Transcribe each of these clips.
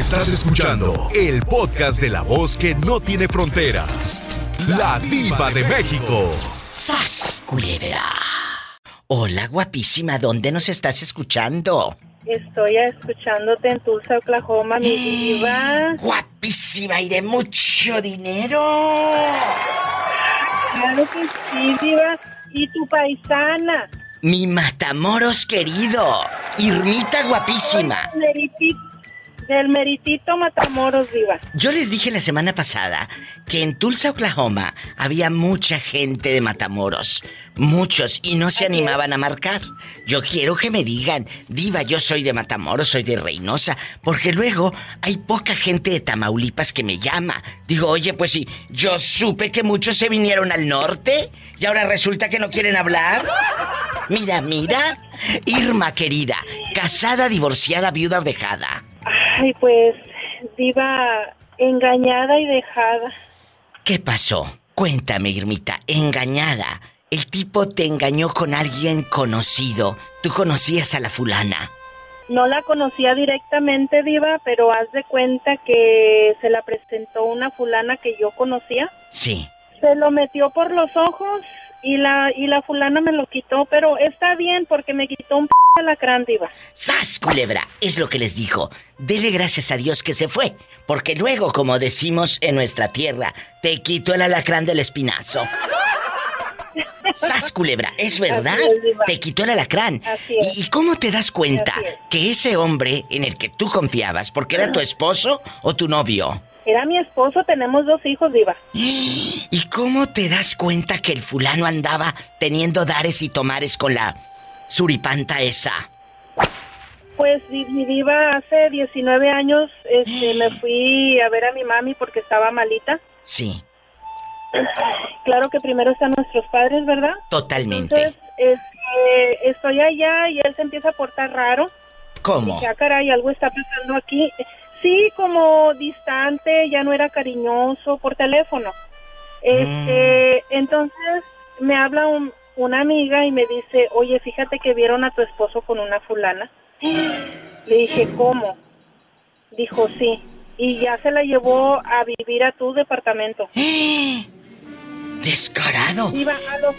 Estás escuchando el podcast de la voz que no tiene fronteras. La diva de México. ¡Sas, culebra! Hola, guapísima, ¿dónde nos estás escuchando? Estoy escuchándote en Tulsa, Oklahoma, mi diva. Guapísima y de mucho dinero. Claro que sí, diva. Y tu paisana. Mi Matamoros querido. Irmita guapísima. Del meritito Matamoros, diva. Yo les dije la semana pasada que en Tulsa, Oklahoma, había mucha gente de Matamoros. Muchos, y no se animaban a marcar. Yo quiero que me digan, diva, yo soy de Matamoros, soy de Reynosa, porque luego hay poca gente de Tamaulipas que me llama. Digo, oye, pues sí, yo supe que muchos se vinieron al norte y ahora resulta que no quieren hablar. Mira, mira. Irma, querida, casada, divorciada, viuda o dejada. Ay, pues, diva, engañada y dejada. ¿Qué pasó? Cuéntame, Irmita, engañada. El tipo te engañó con alguien conocido. ¿Tú conocías a la fulana? No la conocía directamente, Diva, pero haz de cuenta que se la presentó una fulana que yo conocía. Sí. Se lo metió por los ojos y la y la fulana me lo quitó, pero está bien porque me quitó un p alacrán, diva. ¡Sas, culebra! Es lo que les dijo. Dele gracias a Dios que se fue, porque luego, como decimos en nuestra tierra, te quitó el alacrán del espinazo. ¡Sas, culebra! Es verdad. te quitó el alacrán. ¿Y, cómo te das cuenta que ese hombre en el que tú confiabas, porque era tu esposo o tu novio? Era mi esposo, tenemos dos hijos, Diva. ¿Y cómo te das cuenta que el fulano andaba teniendo dares y tomares con la suripanta esa? Pues mi diva, hace 19 años este, me fui a ver a mi mami porque estaba malita. Sí. Claro que primero están nuestros padres, ¿verdad? Totalmente. Entonces, este, estoy allá y él se empieza a portar raro. ¿Cómo? Ya ah, caray, algo está pasando aquí. Sí, como distante, ya no era cariñoso por teléfono. Este, mm. entonces me habla una amiga y me dice, oye, fíjate que vieron a tu esposo con una fulana. Le dije, ¿cómo? Dijo, sí. Y ya se la llevó a vivir a tu departamento. Descarado. Iba a los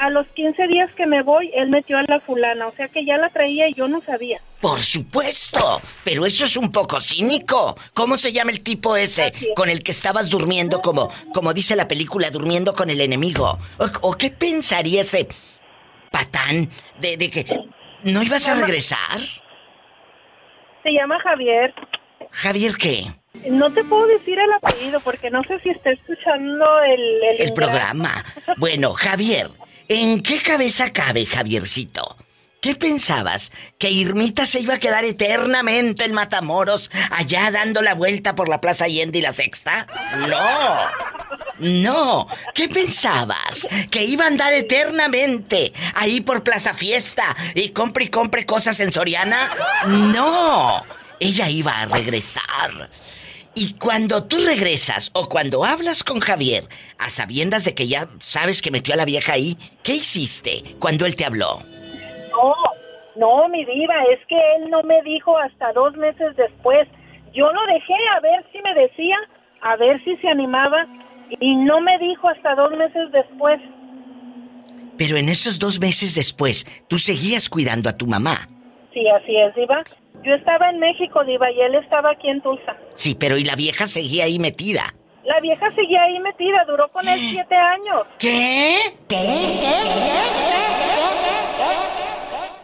a los 15 días que me voy, él metió a la fulana, o sea que ya la traía y yo no sabía. Por supuesto, pero eso es un poco cínico. ¿Cómo se llama el tipo ese con el que estabas durmiendo como como dice la película, durmiendo con el enemigo? ¿O, qué pensaría ese patán de, de que no ibas a regresar? Se llama Javier. ¿Javier qué? No te puedo decir el apellido porque no sé si está escuchando el... El, el programa. Bueno, Javier, ¿En qué cabeza cabe, Javiercito? ¿Qué pensabas? ¿Que Irmita se iba a quedar eternamente en Matamoros, allá dando la vuelta por la Plaza Allende y la Sexta? No. No. ¿Qué pensabas? ¿Que iba a andar eternamente ahí por Plaza Fiesta y compre y compre cosas en Soriana? No. Ella iba a regresar. Y cuando tú regresas o cuando hablas con Javier, a sabiendas de que ya sabes que metió a la vieja ahí, ¿qué hiciste cuando él te habló? No, no, mi diva, es que él no me dijo hasta dos meses después. Yo lo dejé a ver si me decía, a ver si se animaba, y no me dijo hasta dos meses después. Pero en esos dos meses después, tú seguías cuidando a tu mamá. Sí, así es, diva. Yo estaba en México, Diva, y él estaba aquí en Tulsa. Sí, pero ¿y la vieja seguía ahí metida? La vieja seguía ahí metida, duró con él siete años. ¿Qué? ¿Qué?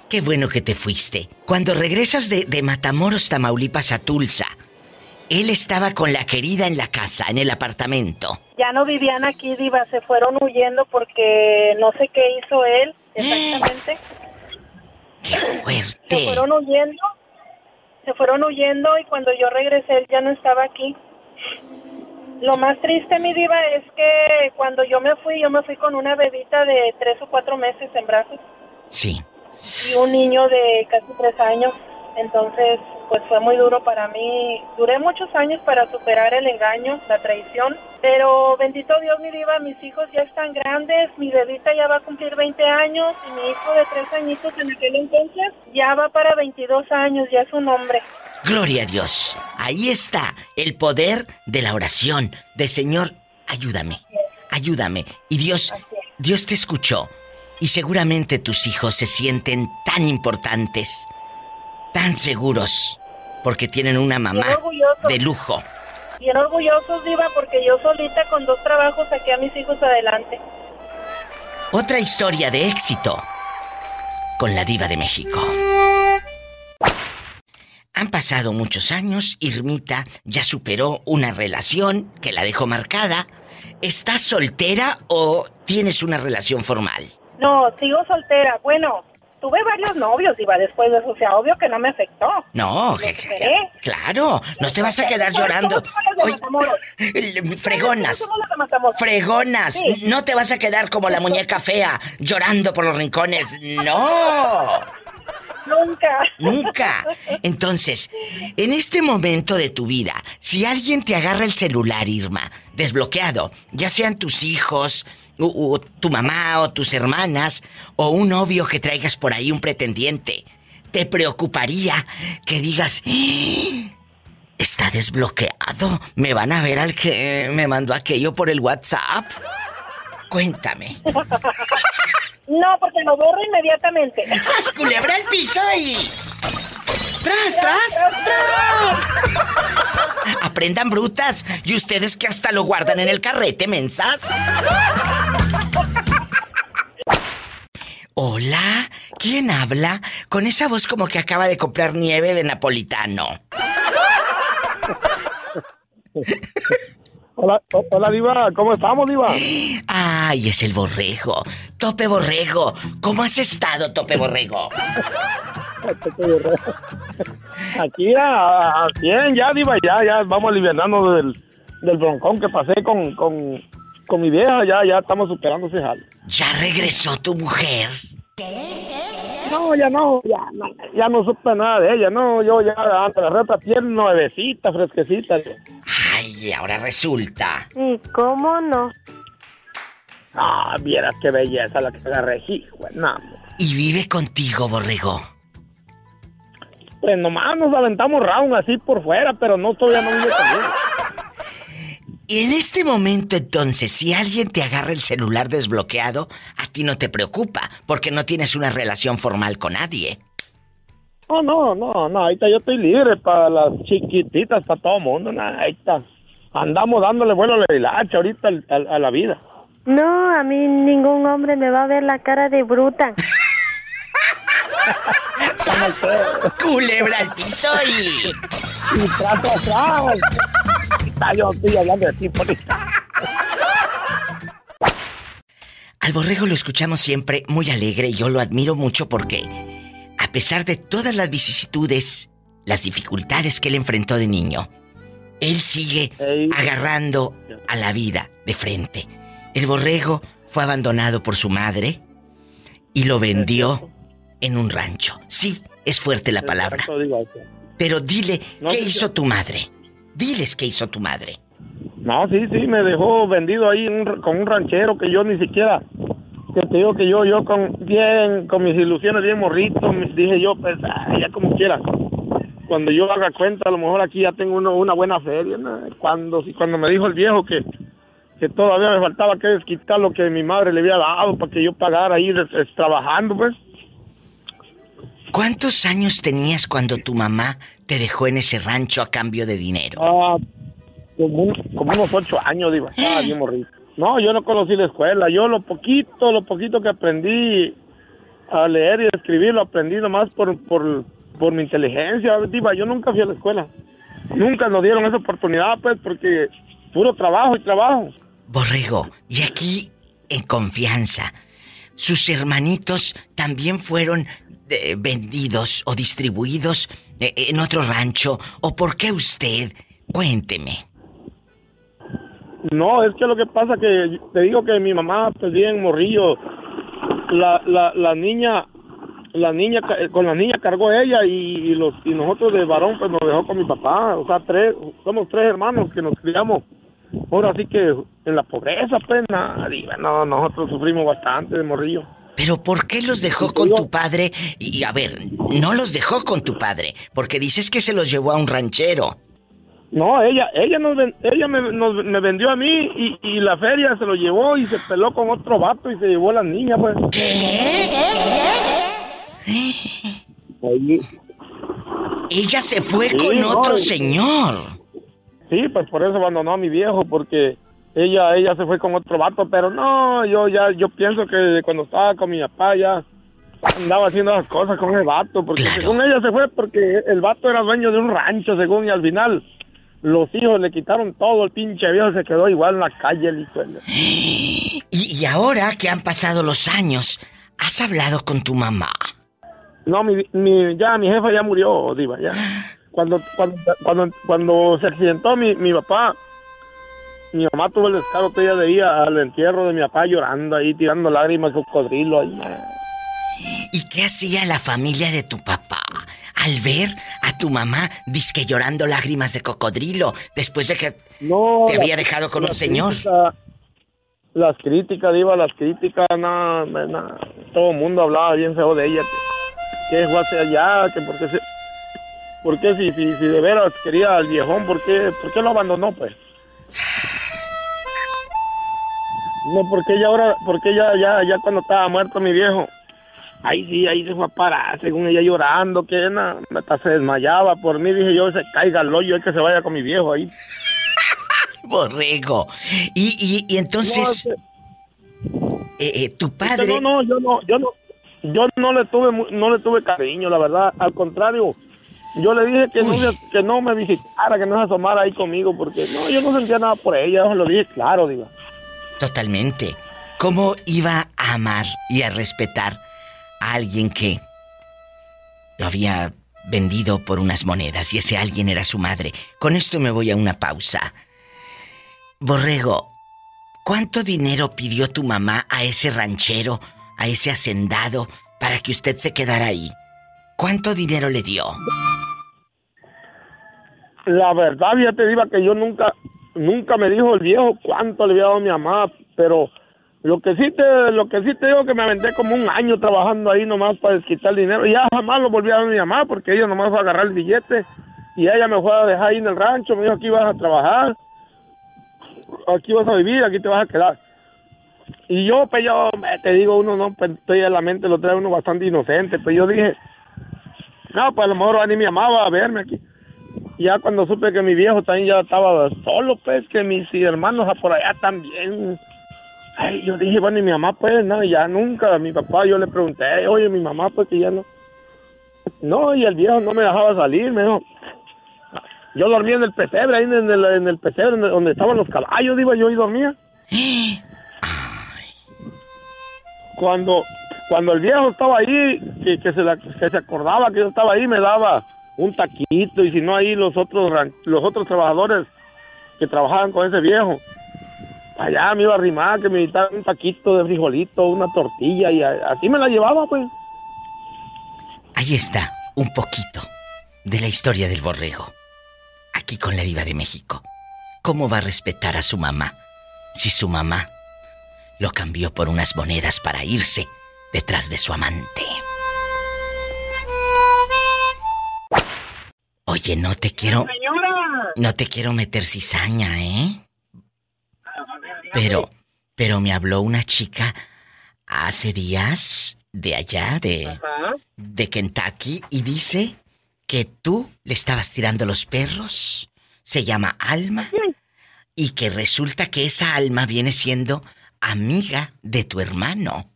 Qué bueno que te fuiste. Cuando regresas de, de Matamoros, Tamaulipas a Tulsa, él estaba con la querida en la casa, en el apartamento. Ya no vivían aquí, Diva, se fueron huyendo porque no sé qué hizo él exactamente. ¡Qué fuerte! Se fueron huyendo se fueron huyendo y cuando yo regresé él ya no estaba aquí. Lo más triste, mi diva, es que cuando yo me fui, yo me fui con una bebita de tres o cuatro meses en brazos. Sí. Y un niño de casi tres años. Entonces, pues fue muy duro para mí. Duré muchos años para superar el engaño, la traición. Pero bendito Dios, mi diva, mis hijos ya están grandes. Mi bebita ya va a cumplir 20 años y mi hijo de tres añitos en aquel entonces ya va para 22 años, ya es un hombre. Gloria a Dios. Ahí está el poder de la oración, de Señor, ayúdame, ayúdame. Y Dios, Dios te escuchó. Y seguramente tus hijos se sienten tan importantes, tan seguros, porque tienen una mamá de lujo. Bien orgullosos, Diva, porque yo solita con dos trabajos saqué a mis hijos adelante. Otra historia de éxito con la Diva de México. Han pasado muchos años, Irmita ya superó una relación que la dejó marcada. ¿Estás soltera o tienes una relación formal? No, sigo soltera. Bueno, tuve varios novios, iba después de eso, o sea, obvio que no me afectó. No, claro, no te vas a quedar llorando. fregonas. Fregonas, no te vas a quedar como la muñeca fea llorando por los rincones. No. Nunca. Nunca. Entonces, en este momento de tu vida, si alguien te agarra el celular, Irma, desbloqueado, ya sean tus hijos, o, tu mamá o tus hermanas, o un novio que traigas por ahí, un pretendiente, ¿te preocuparía que digas, ¡Ah! está desbloqueado? ¿Me van a ver al que me mandó aquello por el WhatsApp? Cuéntame. No, porque lo borro inmediatamente. ¡Sas culebra el piso y... ¡Tras, tras, tras! Aprendan brutas. Y ustedes que hasta lo guardan en el carrete, mensas. Hola, ¿quién habla? Con esa voz como que acaba de comprar nieve de napolitano. Hola, hola Diva, ¿cómo estamos, Diva? Ay, es el borrego. Tope Borrego. ¿Cómo has estado, Tope Borrego? Aquí a, 100 ya, Diva, ya, ya vamos aliviando del, del broncón que pasé con, con, con mi vieja, ya, ya estamos superando ese jal. ¿Ya regresó tu mujer? No, ya no, ya no, ya no supe nada de ella, no, yo ya ante la reta tiene nuevecita, fresquecita. Ay, ahora resulta. ¿Y cómo no? Ah, vieras qué belleza la que agarré, hijo, no. ¿Y vive contigo, borrego? Pues nomás nos aventamos round así por fuera, pero no todavía no vive conmigo. Y en este momento entonces, si alguien te agarra el celular desbloqueado, a ti no te preocupa, porque no tienes una relación formal con nadie. Oh, no, no, no, ahorita yo estoy libre para las chiquititas, para todo el mundo, ahí está. Andamos dándole vuelo a la hacha ahorita a, la vida. No, a mí ningún hombre me va a ver la cara de bruta. Culebra al piso y... Y trato atrás. Yo estoy hablando de ti, Al borrego lo escuchamos siempre muy alegre y yo lo admiro mucho porque, a pesar de todas las vicisitudes, las dificultades que él enfrentó de niño, él sigue agarrando a la vida de frente. El borrego fue abandonado por su madre y lo vendió en un rancho. Sí, es fuerte la palabra. Pero dile, ¿qué hizo tu madre? Diles qué hizo tu madre. No, sí, sí, me dejó vendido ahí con un ranchero que yo ni siquiera, que te digo que yo, yo con bien, con mis ilusiones bien morrito, dije yo, pues, ya como quiera. Cuando yo haga cuenta, a lo mejor aquí ya tengo una buena feria. Cuando, cuando me dijo el viejo que, que todavía me faltaba que desquitar lo que mi madre le había dado para que yo pagara ahí trabajando, pues. ¿Cuántos años tenías cuando tu mamá te dejó en ese rancho a cambio de dinero? Ah, como, unos ocho años, digo. Estaba bien morrito. No, yo no conocí la escuela. Yo lo poquito, lo poquito que aprendí a leer y a escribir, lo aprendí nomás por, por, por mi inteligencia. Diva, yo nunca fui a la escuela. Nunca nos dieron esa oportunidad, pues, porque puro trabajo y trabajo. Borrego, y aquí, en confianza, sus hermanitos también fueron vendidos o distribuidos eh, en otro rancho? ¿O por qué usted? Cuénteme. No, es que lo que pasa que te digo que mi mamá pues bien morrillo. La, la, la niña la niña con la niña cargó ella y, los y nosotros de varón pues nos dejó con mi papá, o sea, tres somos tres hermanos que nos criamos. Ahora sí que en la pobreza pues nadie, no, nosotros sufrimos bastante de morrillo. Pero ¿por qué los dejó con tu padre? Y a ver, no los dejó con tu padre, porque dices que se los llevó a un ranchero. No, ella, ella, nos, ella me, me, vendió a mí y, y, la feria se lo llevó y se peló con otro vato y se llevó a la niña, pues. ¿Qué? Ella se fue con otro señor. Sí, pues por eso abandonó a mi viejo, porque ella, ella se fue con otro vato, pero no, yo ya, yo pienso que cuando estaba con mi papá ya andaba haciendo las cosas con el vato, porque según ella se fue porque el vato era dueño de un rancho, según, y al final los hijos le quitaron todo, el pinche viejo se quedó igual en la calle, el hijo. Y, y ahora que han pasado los años, ¿has hablado con tu mamá? No, mi, mi, ya mi jefa ya murió, Diva, ya. Cuando, cuando, cuando, cuando se accidentó mi, mi papá, mi mamá tuvo el descaro ella de ir al entierro de mi papá llorando ahí, tirando lágrimas, cocodrilo ahí. ¿Y qué hacía la familia de tu papá al ver a tu mamá disque llorando lágrimas de cocodrilo después de que te había dejado con un señor? las críticas, Diva, las críticas, nada, todo el mundo hablaba bien feo de ella que es hacia allá, que porque se, ¿por qué si, si, si de veras quería al viejón, por qué, por qué lo abandonó pues? No, porque ella ahora, porque ella ya, ya cuando estaba muerto mi viejo, ahí sí, ahí se fue a parar, según ella llorando, que nada, hasta se desmayaba por mí, dije yo, se caiga el hoyo, es que se vaya con mi viejo ahí. Borrego. Y, y, y entonces, eh, eh, tu padre... No, no, yo no, yo no, yo no le tuve no le tuve cariño, la verdad. Al contrario, yo le dije que no, que no me visitara, que no se asomara ahí conmigo, porque no, yo no sentía nada por ella, yo lo dije claro, digo. Totalmente. ¿Cómo iba a amar y a respetar a alguien que lo había vendido por unas monedas y ese alguien era su madre? Con esto me voy a una pausa. Borrego, ¿cuánto dinero pidió tu mamá a ese ranchero a ese hacendado para que usted se quedara ahí? ¿Cuánto dinero le dio? La verdad, ya te digo que yo nunca, nunca me dijo el viejo cuánto le había dado a mi mamá, pero lo que sí te, lo que sí te digo que me aventé como un año trabajando ahí nomás para desquitar el dinero. Ya jamás lo volví a dar a mi mamá porque ella nomás fue a agarrar el billete y ella me fue a dejar ahí en el rancho, me dijo aquí vas a trabajar, aquí vas a vivir, aquí te vas a quedar. Y yo, pues yo, te digo, uno no, pues estoy en la mente, lo trae uno bastante inocente, pues yo dije, no, pues a lo mejor ni mi amaba a verme aquí. Ya cuando supe que mi viejo también ya estaba solo, pues, que mis hermanos por allá también. Ay, yo dije, bueno, y mi mamá, pues, no, ya nunca, a mi papá yo le pregunté, oye, mi mamá, pues, que ya no. No, y el viejo no me dejaba salir, me dijo. Yo dormía en el pesebre, ahí en el, en el pesebre donde estaban los caballos, digo, yo y dormía. cuando cuando el viejo estaba ahí, que, que, se que se acordaba que yo estaba ahí, me daba un taquito y si no ahí los otros los otros trabajadores que trabajaban con ese viejo, allá me iba a arrimar, que me invitaban un taquito de frijolito, una tortilla y así me la llevaba pues. Ahí está un poquito de la historia del borrego. Aquí con la diva de México. ¿Cómo va a respetar a su mamá si su mamá lo cambió por unas monedas para irse detrás de su amante. Oye, no te quiero. No te quiero meter cizaña, ¿eh? Pero, pero me habló una chica hace días de allá, de, de Kentucky, y dice que tú le estabas tirando los perros. Se llama Alma. Y que resulta que esa alma viene siendo amiga de tu hermano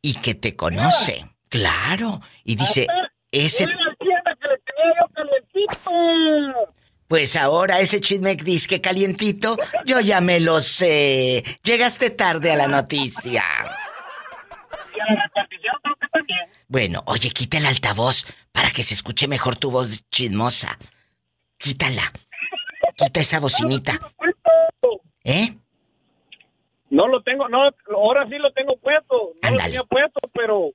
y que te conoce. Claro. Y dice, ese... Pues ahora ese chisme disque calientito, yo ya me lo sé. Llegaste tarde a la noticia. Bueno, oye, quita el altavoz para que se escuche mejor tu voz chismosa. Quítala. Quita esa bocinita. ¿Eh? No lo tengo, no, ahora sí lo tengo puesto. No lo tenía puesto, pero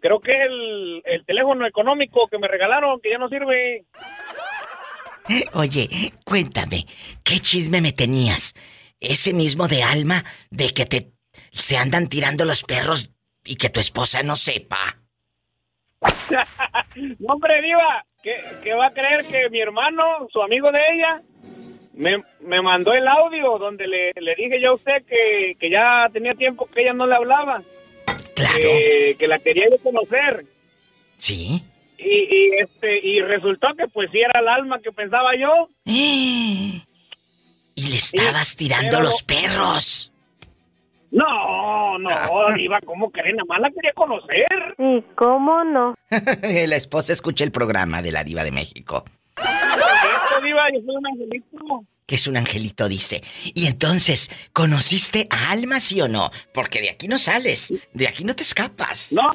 creo que es el, el teléfono económico que me regalaron, que ya no sirve. Oye, cuéntame, ¿qué chisme me tenías? Ese mismo de alma, de que te se andan tirando los perros y que tu esposa no sepa. no, hombre, viva. ¿qué, va a creer que mi hermano, su amigo de ella, me, me mandó el audio donde le, le dije yo a usted que, que, ya tenía tiempo que ella no le hablaba? Claro. que la quería yo conocer. Sí. Y, y, este y resultó que pues sí era el alma que pensaba yo. Y le estabas tirando los perros. No, no, ah. Diva, ¿cómo creen? Nada más la quería conocer. ¿Y cómo no? la esposa escucha el programa de la Diva de México. Diva, yo soy un angelito. Que es un angelito, dice. Y entonces, ¿conociste a Alma, sí o no? Porque de aquí no sales, de aquí no te escapas. No,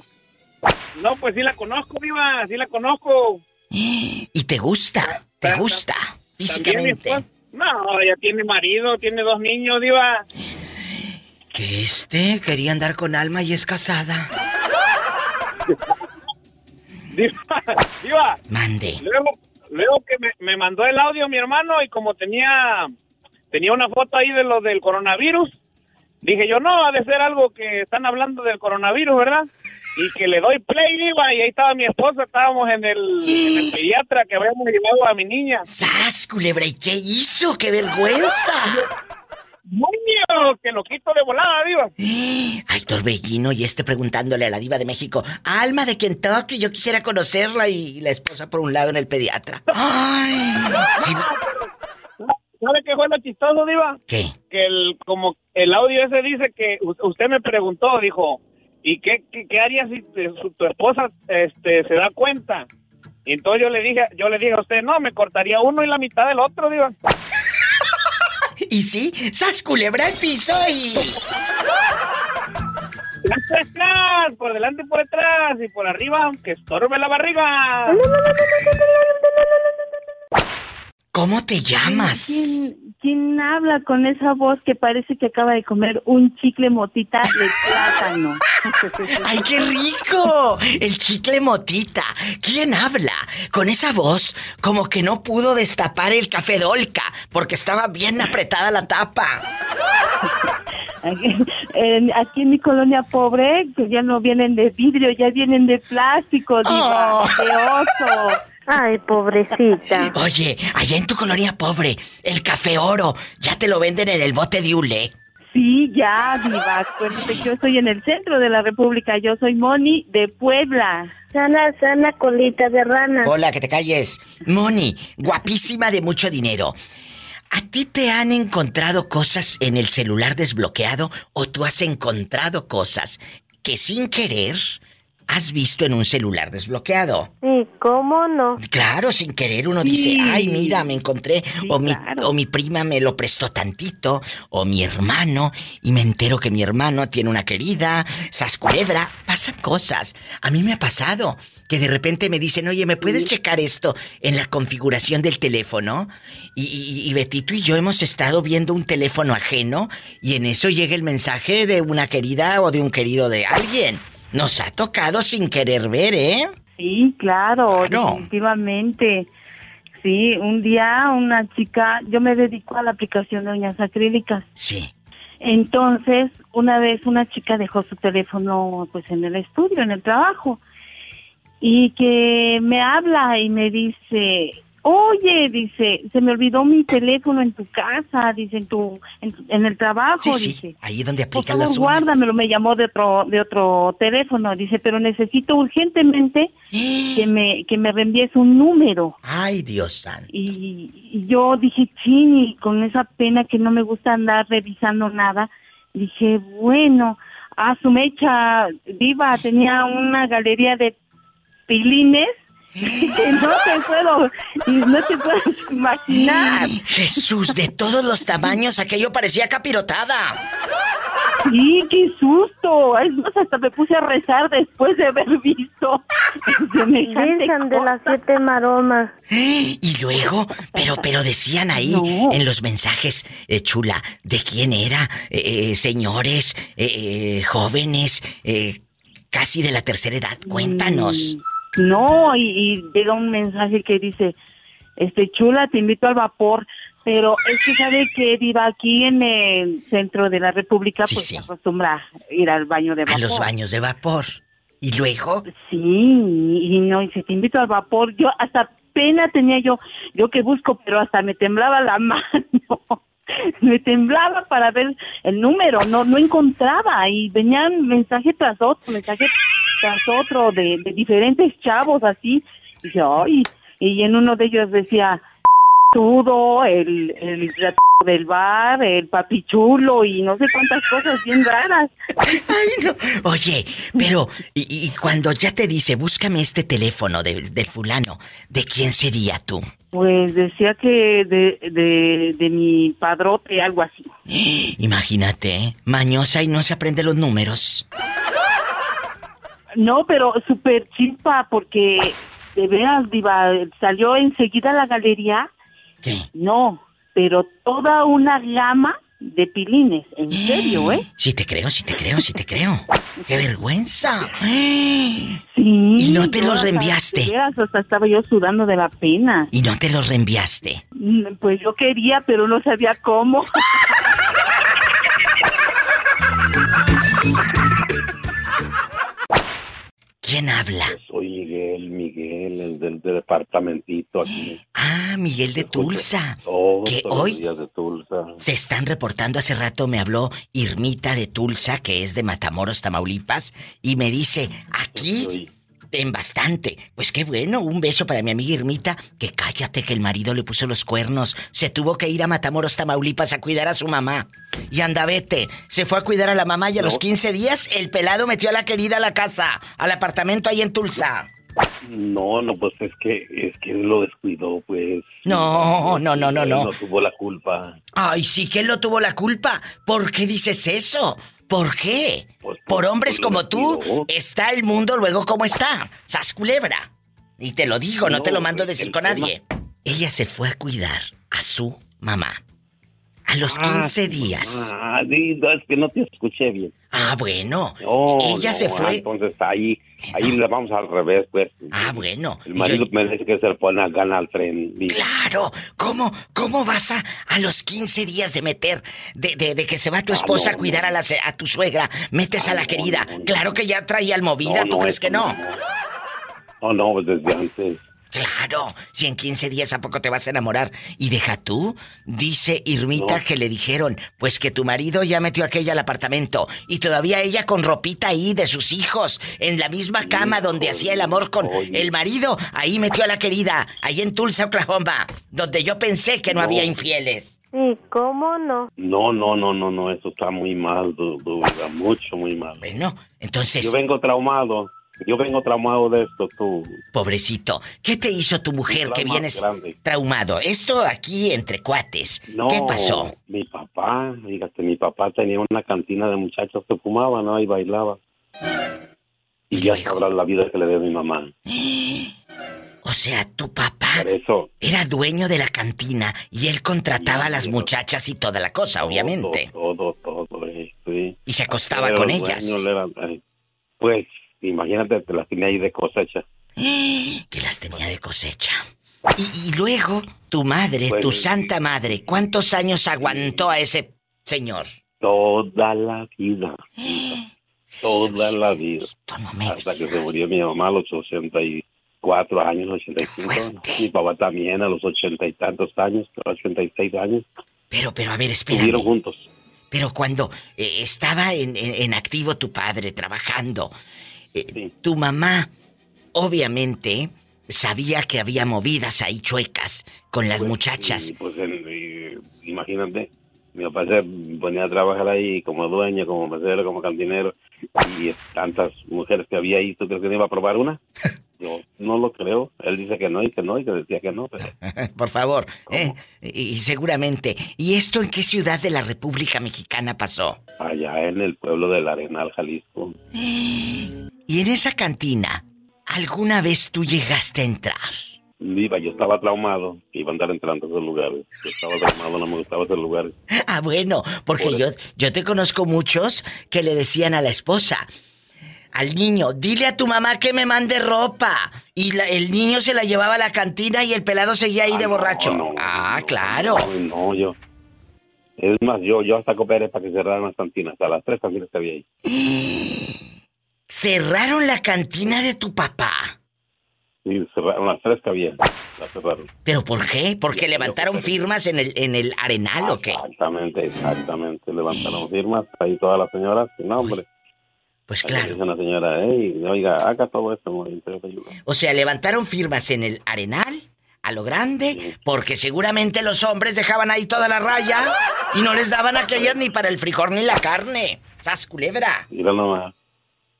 no, pues sí la conozco, Diva, sí la conozco. ¿Y te gusta? ¿Te gusta? Físicamente. No, ella tiene marido, tiene dos niños, Diva. Que este quería andar con Alma y es casada. Diva, Mande. Luego, luego que me, me, mandó el audio mi hermano y como tenía tenía una foto ahí de lo del coronavirus, dije yo, no, ha de ser algo que están hablando del coronavirus, ¿verdad? Y que le doy play, Diva, y ahí estaba mi esposa, estábamos en el, en el pediatra que habíamos llevado a mi niña. ¡Sas, culebra! ¿Y qué hizo? ¡Qué vergüenza! ¡Muño! ¡Que lo quito de volada, diva! Ay, Torbellino, y este preguntándole a la diva de México, Alma de Kentucky, yo quisiera conocerla y la esposa por un lado en el pediatra. ¡Ay! ¿Sabe qué fue lo chistoso, diva? ¿Qué? Que el, como el audio ese dice que usted me preguntó, dijo, ¿y qué, qué, haría si tu esposa este, se da cuenta? Y entonces yo le dije, yo le dije a usted, no, me cortaría uno y la mitad del otro, diva. Y sí, sas culebra el piso y... por delante y por detrás, y por arriba, aunque estorbe la barriga. ¿Cómo te llamas? ¿Quién, habla con esa voz que parece que acaba de comer un chicle motita de plátano? ¡Ay, qué rico! El chicle motita. ¿Quién habla? Con esa voz como que no pudo destapar el café Dolca porque estaba bien apretada la tapa. Aquí en mi colonia pobre, que ya no vienen de vidrio, ya vienen de plástico, diva, oh. de oso. Ay, pobrecita. Oye, allá en tu colonia pobre, el café oro, ¿ya te lo venden en el bote de hule? Sí, ya, diva. Acuérdate yo estoy en el centro de la República. Yo soy Moni de Puebla. Sana, sana colita de rana. Hola, que te calles. Moni, guapísima de mucho dinero. ¿A ti te han encontrado cosas en el celular desbloqueado o tú has encontrado cosas que sin querer has visto en un celular desbloqueado. Sí, ¿cómo no? Claro, sin querer uno dice, ay, mira, me encontré, o, mi, o mi prima me lo prestó tantito, o mi hermano, y me entero que mi hermano tiene una querida, sasculebra, pasan cosas. A mí me ha pasado que de repente me dicen, oye, ¿me puedes checar esto en la configuración del teléfono? Y, y Betito y yo hemos estado viendo un teléfono ajeno, y en eso llega el mensaje de una querida o de un querido de alguien. Nos ha tocado sin querer ver, ¿eh? Sí, claro, definitivamente. Sí, un día una chica, yo me dedico a la aplicación de uñas acrílicas. Sí. Entonces, una vez una chica dejó su teléfono pues en el estudio, en el trabajo, y que me habla y me dice, Oye, dice, se me olvidó mi teléfono en tu casa, dice, en tu, en, el trabajo, sí, sí. dice. ahí donde aplican Por favor, guárdamelo, me llamó de otro, de otro teléfono, dice, pero necesito urgentemente que me, que me reenvíes un número. Ay, Dios santo. Y, yo dije, chini, con esa pena que no me gusta andar revisando nada, dije, bueno, a su mecha viva tenía una galería de pilines no te puedo, no te puedes imaginar. Jesús, de todos los tamaños, aquello parecía capirotada. Sí, qué susto. Es más, hasta me puse a rezar después de haber visto. Virgen de las siete maromas. Y luego, pero, pero decían ahí en los mensajes, eh, chula, de quién era, eh, eh, señores, jóvenes, casi de la tercera edad. Cuéntanos. Mm. No, y, llega un mensaje que dice, este chula, te invito al vapor, pero es que sabe que viva aquí en el centro de la República, pues se acostumbra ir al baño de vapor. A los baños de vapor. ¿Y luego? Sí, y no, y se te invito al vapor. Yo hasta pena tenía yo, yo que busco, pero hasta me temblaba la mano. me temblaba para ver el número, no no encontraba y venían mensaje tras otro, mensaje tras otro de, de diferentes chavos así. Y yo, ay, y en uno de ellos decía todo, el, el del bar, el papichulo y no sé cuántas cosas bien raras. Ay, no. Oye, pero, y, y cuando ya te dice, búscame este teléfono del, del fulano, ¿de quién sería tú? Pues decía que de, de, de mi padrote, algo así. Imagínate, ¿eh? mañosa y no se aprende los números. No, pero súper chispa porque de veras, diva, salió enseguida a la galería. ¿Qué? No, pero toda una gama de pilines, en serio, ¿eh? Sí te creo, sí te creo, sí te creo. ¡Qué vergüenza! Sí. ¿Y no te los reenviaste? veras, hasta estaba yo sudando de la pena. Y no te los reenviaste. Mm, Pues yo quería, pero no sabía cómo. ¿Quién habla? Soy Miguel, Miguel, el del, del departamentito aquí. Ah, Miguel de Tulsa. Todos, Que todos hoy los días de Tulsa. se están reportando. Hace rato me habló Irmita de Tulsa, que es de Matamoros, Tamaulipas, y me dice, aquí en bastante. Pues qué bueno, un beso para mi amiga Irmita, que cállate que el marido le puso los cuernos. Se tuvo que ir a Matamoros, Tamaulipas a cuidar a su mamá. Y anda, vete. Se fue a cuidar a la mamá y a No. los 15 días el pelado metió a la querida a la casa, al apartamento ahí en Tulsa. No, no, pues es que es que él lo descuidó, pues. No, no, no, no, no. No tuvo la culpa. Ay, sí que él no tuvo la culpa. ¿Por qué dices eso? ¿Por qué? Pues, Por hombres pues, como tú, está el mundo luego como está. Sas culebra. Y te lo digo, no, No, te lo mando a pues, decir con tema- nadie. Ella se fue a cuidar a su mamá. A los Ah, 15 días. Ah, no, es que no te escuché bien. Ah, bueno. No, Ella no, se ah, fue. Entonces ahí, ahí le vamos al revés, pues. Ah, bueno. El marido Yo- me dice que se le pone a ganar al tren. Claro, ¿cómo, cómo vas a, a los 15 días de meter, de, de- de que se va tu Ah, esposa no, a cuidar a, la, a tu suegra, metes Ah, a la querida? Claro que ya traía almovida, No, ¿tú crees que no? No, no, pues desde antes. Claro, si en 15 días a poco te vas a enamorar. Y deja tú, dice Irmita No. que le dijeron, pues que tu marido ya metió a aquella al apartamento y todavía ella con ropita ahí de sus hijos, en la misma cama donde hacía el amor con Oye. el marido, ahí metió a la querida, ahí en Tulsa, Oklahoma, donde yo pensé que no, No. había infieles. Sí, ¿cómo no? No, no, no, no, no, eso está muy mal, du- du- vida, mucho, muy mal. Bueno, entonces, Yo vengo traumado, yo vengo traumado de esto, tú. pobrecito, ¿qué te hizo tu mujer que vienes grande. traumado? Esto aquí entre cuates. No, ¿Qué pasó? mi papá, fíjate, mi papá tenía una cantina de muchachos que fumaban, ¿no? Y bailaba. ¿Y Y ya sabrás la vida que le dio mi mamá. O sea, tu papá eso. era dueño de la cantina y él contrataba a las muchachas y toda la cosa, obviamente. Todo, todo, eh, sí. Y se acostaba con el ellas. dueño era- eh, pues, imagínate, te las tenía ahí de cosecha. Que las tenía de cosecha. Y, y luego, tu madre, Pues, tu sí. santa madre, ¿cuántos años aguantó a ese señor? Toda la vida. Toda la vida. No me- Hasta que se murió mi mamá a los 84 años, 85. fuerte! Mi papá también a los ochenta y tantos años, 86 años. Pero, pero, a ver, Estuvieron espérame. juntos. Pero cuando eh, estaba en, en- en activo tu padre trabajando, eh, Sí. tu mamá, obviamente, sabía que había movidas ahí chuecas con las Pues, muchachas. y, pues, y, imagínate, mi papá se ponía a trabajar ahí como dueño, como mesero, como cantinero, y tantas mujeres que había ahí, ¿tú crees que no iba a probar una? Yo no lo creo. Él dice que no y que no y que decía que no, pero Por favor. ¿eh? Y, seguramente. ¿Y esto en qué ciudad de la República Mexicana pasó? allá en el pueblo del Arenal, Jalisco. Y en esa cantina, ¿alguna vez tú llegaste a entrar? Viva, yo estaba traumado iba a andar entrando a esos lugares. Yo estaba traumado, no me gustaba esos lugares. Ah, bueno, porque Por yo, yo te conozco muchos que le decían a la esposa, al niño, dile a tu mamá que me mande ropa. Y la- el niño se la llevaba a la cantina y el pelado seguía ahí Ah, de borracho. no, ah, claro. No, no, yo. Es más, yo, yo hasta cooperé para que cerraran las cantinas, hasta las tres cantinas que había ahí. cerraron la cantina de tu papá. Sí, cerraron las tres que había. Las cerraron. ¿Pero por qué? ¿Porque levantaron firmas en el, en el arenal o qué? Exactamente, exactamente. Levantaron firmas ahí todas las señoras. No, hombre. Pues claro. una señora, hey, oiga, haga todo esto, muy te ayuda. O sea, levantaron firmas en el arenal, a lo grande, porque seguramente los hombres dejaban ahí toda la raya y no les daban aquellas ni para el frijol ni la carne. ¡Sas, culebra! Mira nomás.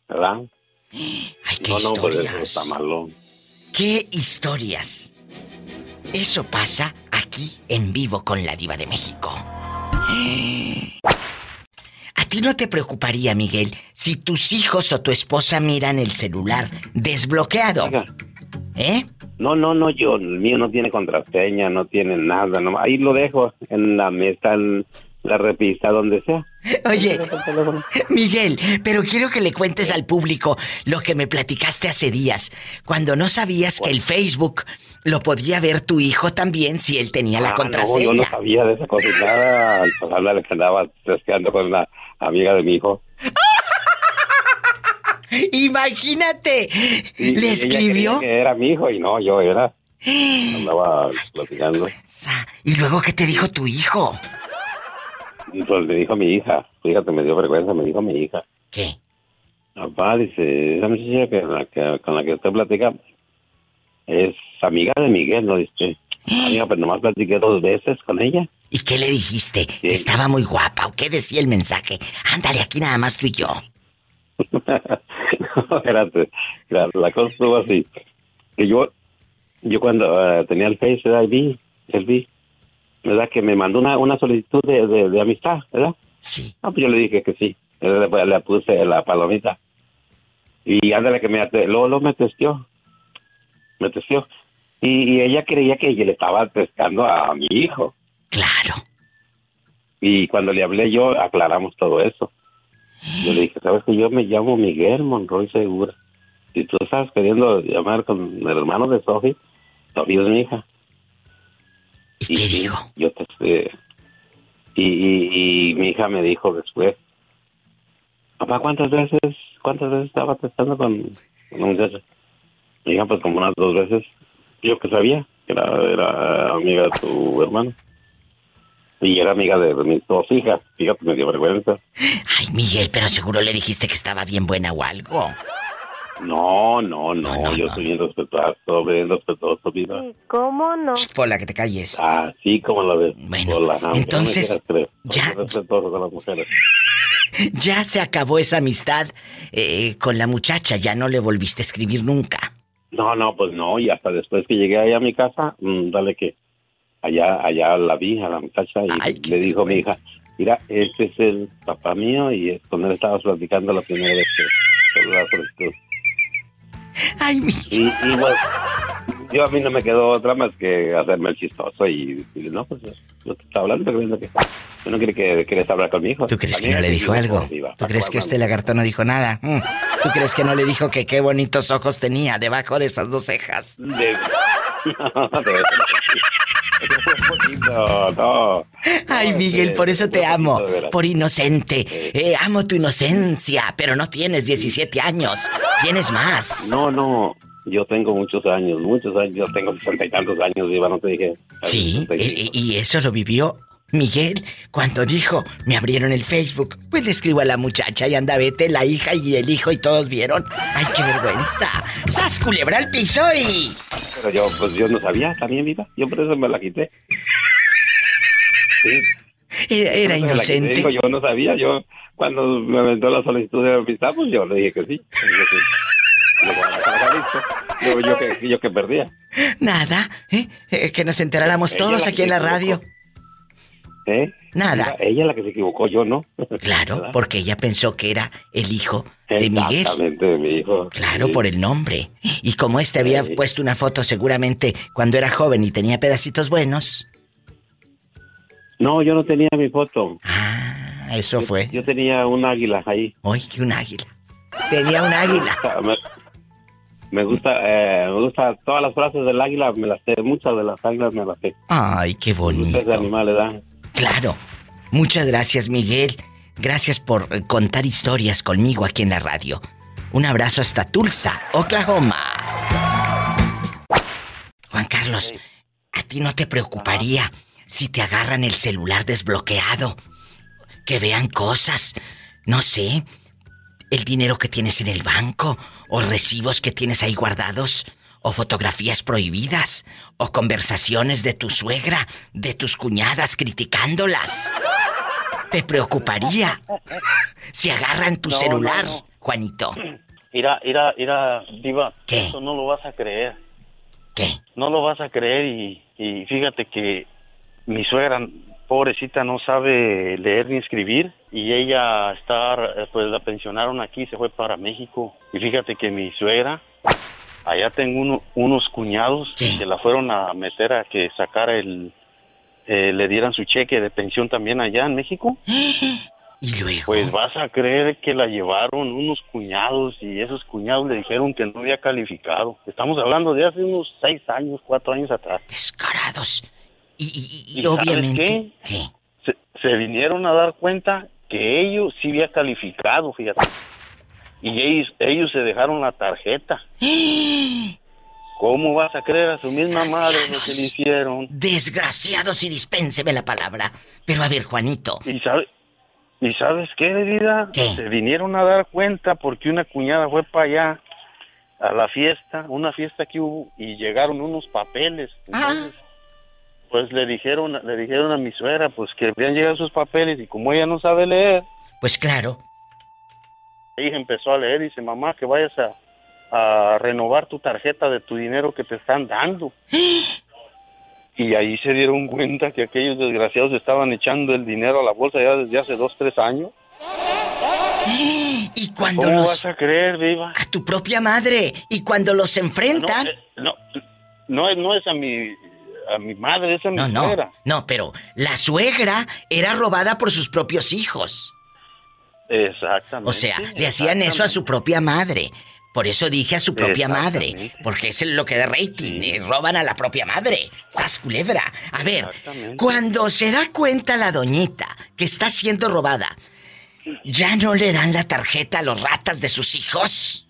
¿Verdad? ¡Ay, qué No, no, pues eso historias! está malo. ¡Qué historias! Eso pasa aquí en vivo con la diva de México. ¿A ti no te preocuparía, Miguel, si tus hijos o tu esposa miran el celular desbloqueado? Oiga, ¿Eh? No, no, no, yo, el mío no tiene contraseña, no tiene nada, no, ahí lo dejo en la mesa, en la repisa, donde sea. Oye. Miguel, pero quiero que le cuentes al público lo que me platicaste hace días, cuando no sabías que el Facebook lo podía ver tu hijo también si él tenía la Ah, contraseña. No, yo no sabía de esa cosa nada. Al pasarle que andaba pescando con una amiga de mi hijo. Imagínate, Y- le escribió. que era mi hijo y no, yo era. Andaba platicando. Y luego, ¿qué te dijo tu hijo? Pues me dijo mi hija. Fíjate, me dio vergüenza, me dijo mi hija. ¿Qué? Papá, dice, esa muchacha que, la que- con la que usted platica es amiga de Miguel, ¿no? Dice, amiga, pero nomás platiqué dos veces con ella. ¿Y qué le dijiste? Sí. ¿Estaba muy guapa o qué decía el mensaje? Ándale, aquí nada más tú y yo. no, espérate. La, la cosa estuvo así. Que yo, yo cuando eh, tenía el Face, ¿verdad? Vi, el vi, ¿verdad? Que me mandó una, una solicitud de, de, de amistad, ¿verdad? Sí. Ah, pues yo le dije que sí. Le, le puse la palomita. Y ándale que me luego, luego me testió. Me testió. Y, y ella creía que le estaba pescando a mi hijo. Claro. Y cuando le hablé yo, aclaramos todo eso. Yo le dije, ¿sabes que yo me llamo Miguel Monroy Segura? Si tú estás queriendo llamar con el hermano de Sofi, Sofi es mi hija. ¿Y qué sí, dijo? Yo te, eh, y, y, y mi hija me dijo después, papá, ¿cuántas veces, cuántas veces estaba testando con, con la muchacha? Mi hija, pues como unas dos veces. Yo que sabía que era, era amiga de tu hermano. Y era amiga de, de mis dos hijas. Fíjate, me dio vergüenza. Ay, Miguel, pero seguro le dijiste que estaba bien buena o algo. No, no, no, No, no, yo no. soy bien respetuoso, bien respetuoso, vida. ¿Cómo no? Shh, Pola, que te calles. Así como lo ves. Bueno, aunque no entonces, quieras ya- respetuoso con las mujeres. Ya se acabó esa amistad eh, con la muchacha, ya no le volviste a escribir nunca. No, no, pues no, y hasta después que llegué allá a mi casa, mm, dale que allá allá la vi a la muchacha y Ay, le dijo mi vergüenza. hija, mira, este es el papá mío y es con él estabas platicando la primera vez que. Ay, Miguel. Y, y pues, yo a mí no me quedó otra más que hacerme el chistoso y decirle, no, pues yo te estaba hablando, pero viendo que yo no quiere que quieres hablar con mi hijo. ¿Tú crees que no le dijo algo? ¿Tú crees que este lagarto no dijo nada? Mm. ¿Tú crees que no le dijo que qué bonitos ojos tenía debajo de esas dos cejas? De... No, de- poquito, no. Ay, No, Miguel, por eso te amo. Por inocente. Eh, amo tu inocencia, pero no tienes 17 años. Tienes más. No, no, yo tengo muchos años, muchos años, yo tengo sesenta y tantos años, Iba, no te dije. Sí, y, y eso lo vivió Miguel cuando dijo, me abrieron el Facebook. Pues le escribo a la muchacha y anda, vete, la hija y el hijo y todos vieron. ¡Ay, qué vergüenza! ¡Sas, culebra al piso y... Pero yo, pues yo no sabía también, vida, yo por eso me la quité. Sí, Era, era quité, inocente. digo, yo no sabía, yo cuando me aventó la solicitud de amistad, pues yo le dije que sí. Yo, que- Luego. Yo, yo que, yo que perdía. Nada, ¿eh? Eh, Que nos enteráramos Ella todos aquí en la radio. ¿Eh? Nada. Mira, ella es la que se equivocó, yo no. Claro, ¿Verdad? porque ella pensó que era el hijo de Miguel. Exactamente, de mi hijo. Claro, Sí. por el nombre. Y como este había Sí. puesto una foto seguramente cuando era joven y tenía pedacitos buenos. No, yo no tenía mi foto. Ah, eso fue. Yo tenía un águila ahí. Que un águila. Tenía un águila. Me, gusta, eh, me gusta todas las frases del águila, me las sé, muchas de las águilas me las sé. Ay, qué bonito. animal, ¿verdad? Claro. Muchas gracias, Miguel. Gracias por eh, contar historias conmigo aquí en la radio. Un abrazo hasta Tulsa, Oklahoma. Juan Carlos, ¿a ti no te preocuparía si te agarran el celular desbloqueado? Que vean cosas, no sé, el dinero que tienes en el banco, o recibos que tienes ahí guardados, o fotografías prohibidas, o conversaciones de tu suegra, de tus cuñadas criticándolas. ¿Te preocuparía si agarran tu No, celular, no, no. Juanito? Mira, mira, mira, Diva. ¿Qué? Eso no lo vas a creer. ¿Qué? No lo vas a creer y, y fíjate que mi suegra, pobrecita, no sabe leer ni escribir y ella está, pues la pensionaron aquí se fue para México. Y fíjate que mi suegra, allá tengo uno- unos cuñados ¿Qué? que la fueron a meter a que sacara el, eh, le dieran su cheque de pensión también allá en México. Y luego. Pues vas a creer que la llevaron unos cuñados y esos cuñados le dijeron que no había calificado. Estamos hablando de hace unos seis años, cuatro años atrás. Descarados. Y, y- y- y ¿Y sabes obviamente. qué? Se, se vinieron a dar cuenta que ellos sí había calificado, fíjate. Y ellos, ellos se dejaron la tarjeta. ¿Cómo vas a creer a su misma madre lo que le hicieron? Desgraciados y dispénseme la palabra. Pero a ver, Juanito. ¿Y, sabe- ¿Y sabes qué, vida? ¿Qué? Se vinieron a dar cuenta porque una cuñada fue para allá a la fiesta, una fiesta que hubo, y llegaron unos papeles. Entonces, pues le dijeron, le dijeron a mi suegra, pues que habían llegado sus papeles y como ella no sabe leer, Pues claro. ella empezó a leer y dice, mamá, que vayas a, a renovar tu tarjeta de tu dinero que te están dando. Y ahí se dieron cuenta que aquellos desgraciados estaban echando el dinero a la bolsa ya desde hace dos, tres años. Y cuando ¿Cómo los. vas a creer, Viva? A tu propia madre. Y cuando los enfrentan. No, eh, no, no, es- no es a mi, a mi madre, es a mi No, no. suegra. No, pero la suegra era robada por sus propios hijos. Exactamente. O sea, le hacían eso a su propia madre. Por eso dije a su propia madre. Porque es lo que da rating. eh, roban a la propia madre. ¡Sas culebra! A ver, cuando se da cuenta la doñita que está siendo robada, ¿ya no le dan la tarjeta a los ratas de sus hijos?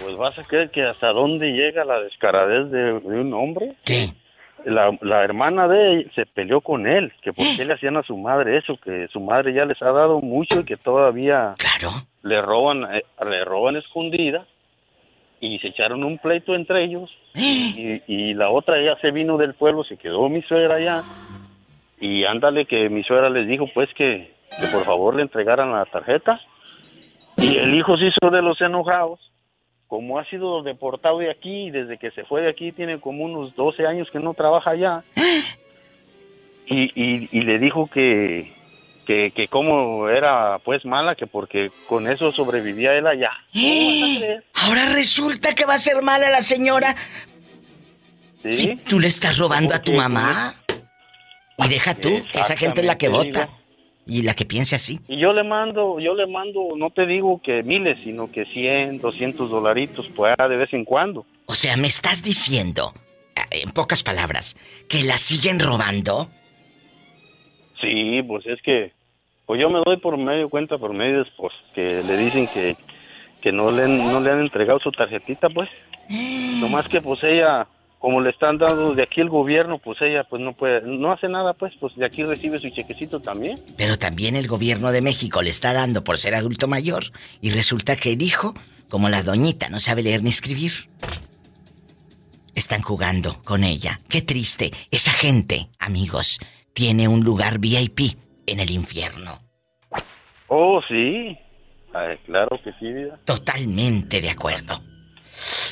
Pues vas a creer que hasta dónde llega la descaradez de, de un hombre. ¿Qué? La, la hermana de él se peleó con él, que por qué le hacían a su madre eso, que su madre ya les ha dado mucho y que todavía Claro. le roban, eh, le roban escondida y se echaron un pleito entre ellos y, y la otra ya se vino del pueblo, se quedó mi suegra allá y ándale que mi suegra les dijo pues que, que por favor le entregaran la tarjeta y el hijo se hizo de los enojados como ha sido deportado de aquí desde que se fue de aquí tiene como unos 12 años que no trabaja allá y, y, y le dijo que que, que como era pues mala que porque con eso sobrevivía él allá. Ahora resulta que va a ser mala la señora ¿Sí? si tú le estás robando a tu mamá. Y deja tú, que esa gente es la que vota. Y la que piense así. Y yo le mando, yo le mando, no te digo que miles, sino que 100, 200 dolaritos, pues de vez en cuando. O sea, me estás diciendo, eh, en pocas palabras, que la siguen robando. Sí, pues es que, pues yo me doy por medio cuenta, por medio, pues que le dicen que, que no, le, no le han entregado su tarjetita, pues. Nomás que pues ella, como le están dando de aquí el gobierno, pues ella pues no puede, no hace nada, pues, pues de aquí recibe su chequecito también. Pero también el gobierno de México le está dando por ser adulto mayor. Y resulta que el hijo, como la doñita, no sabe leer ni escribir. Están jugando con ella. Qué triste. Esa gente, amigos, tiene un lugar VIP en el infierno. Oh, sí. Ay, claro que sí, vida. Totalmente de acuerdo.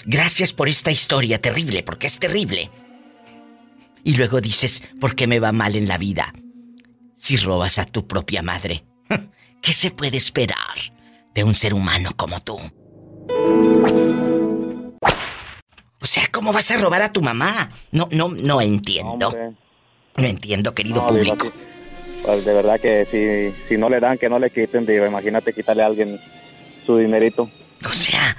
Gracias por esta historia terrible, porque es terrible. Y luego dices, ¿por qué me va mal en la vida? Si robas a tu propia madre, ¿qué se puede esperar de un ser humano como tú? O sea, ¿cómo vas a robar a tu mamá? No, no, no entiendo. Hombre. No entiendo, querido No, público. Pues de verdad que si, si no le dan, que no le quiten, Diva. Imagínate quitarle a alguien su dinerito. O sea,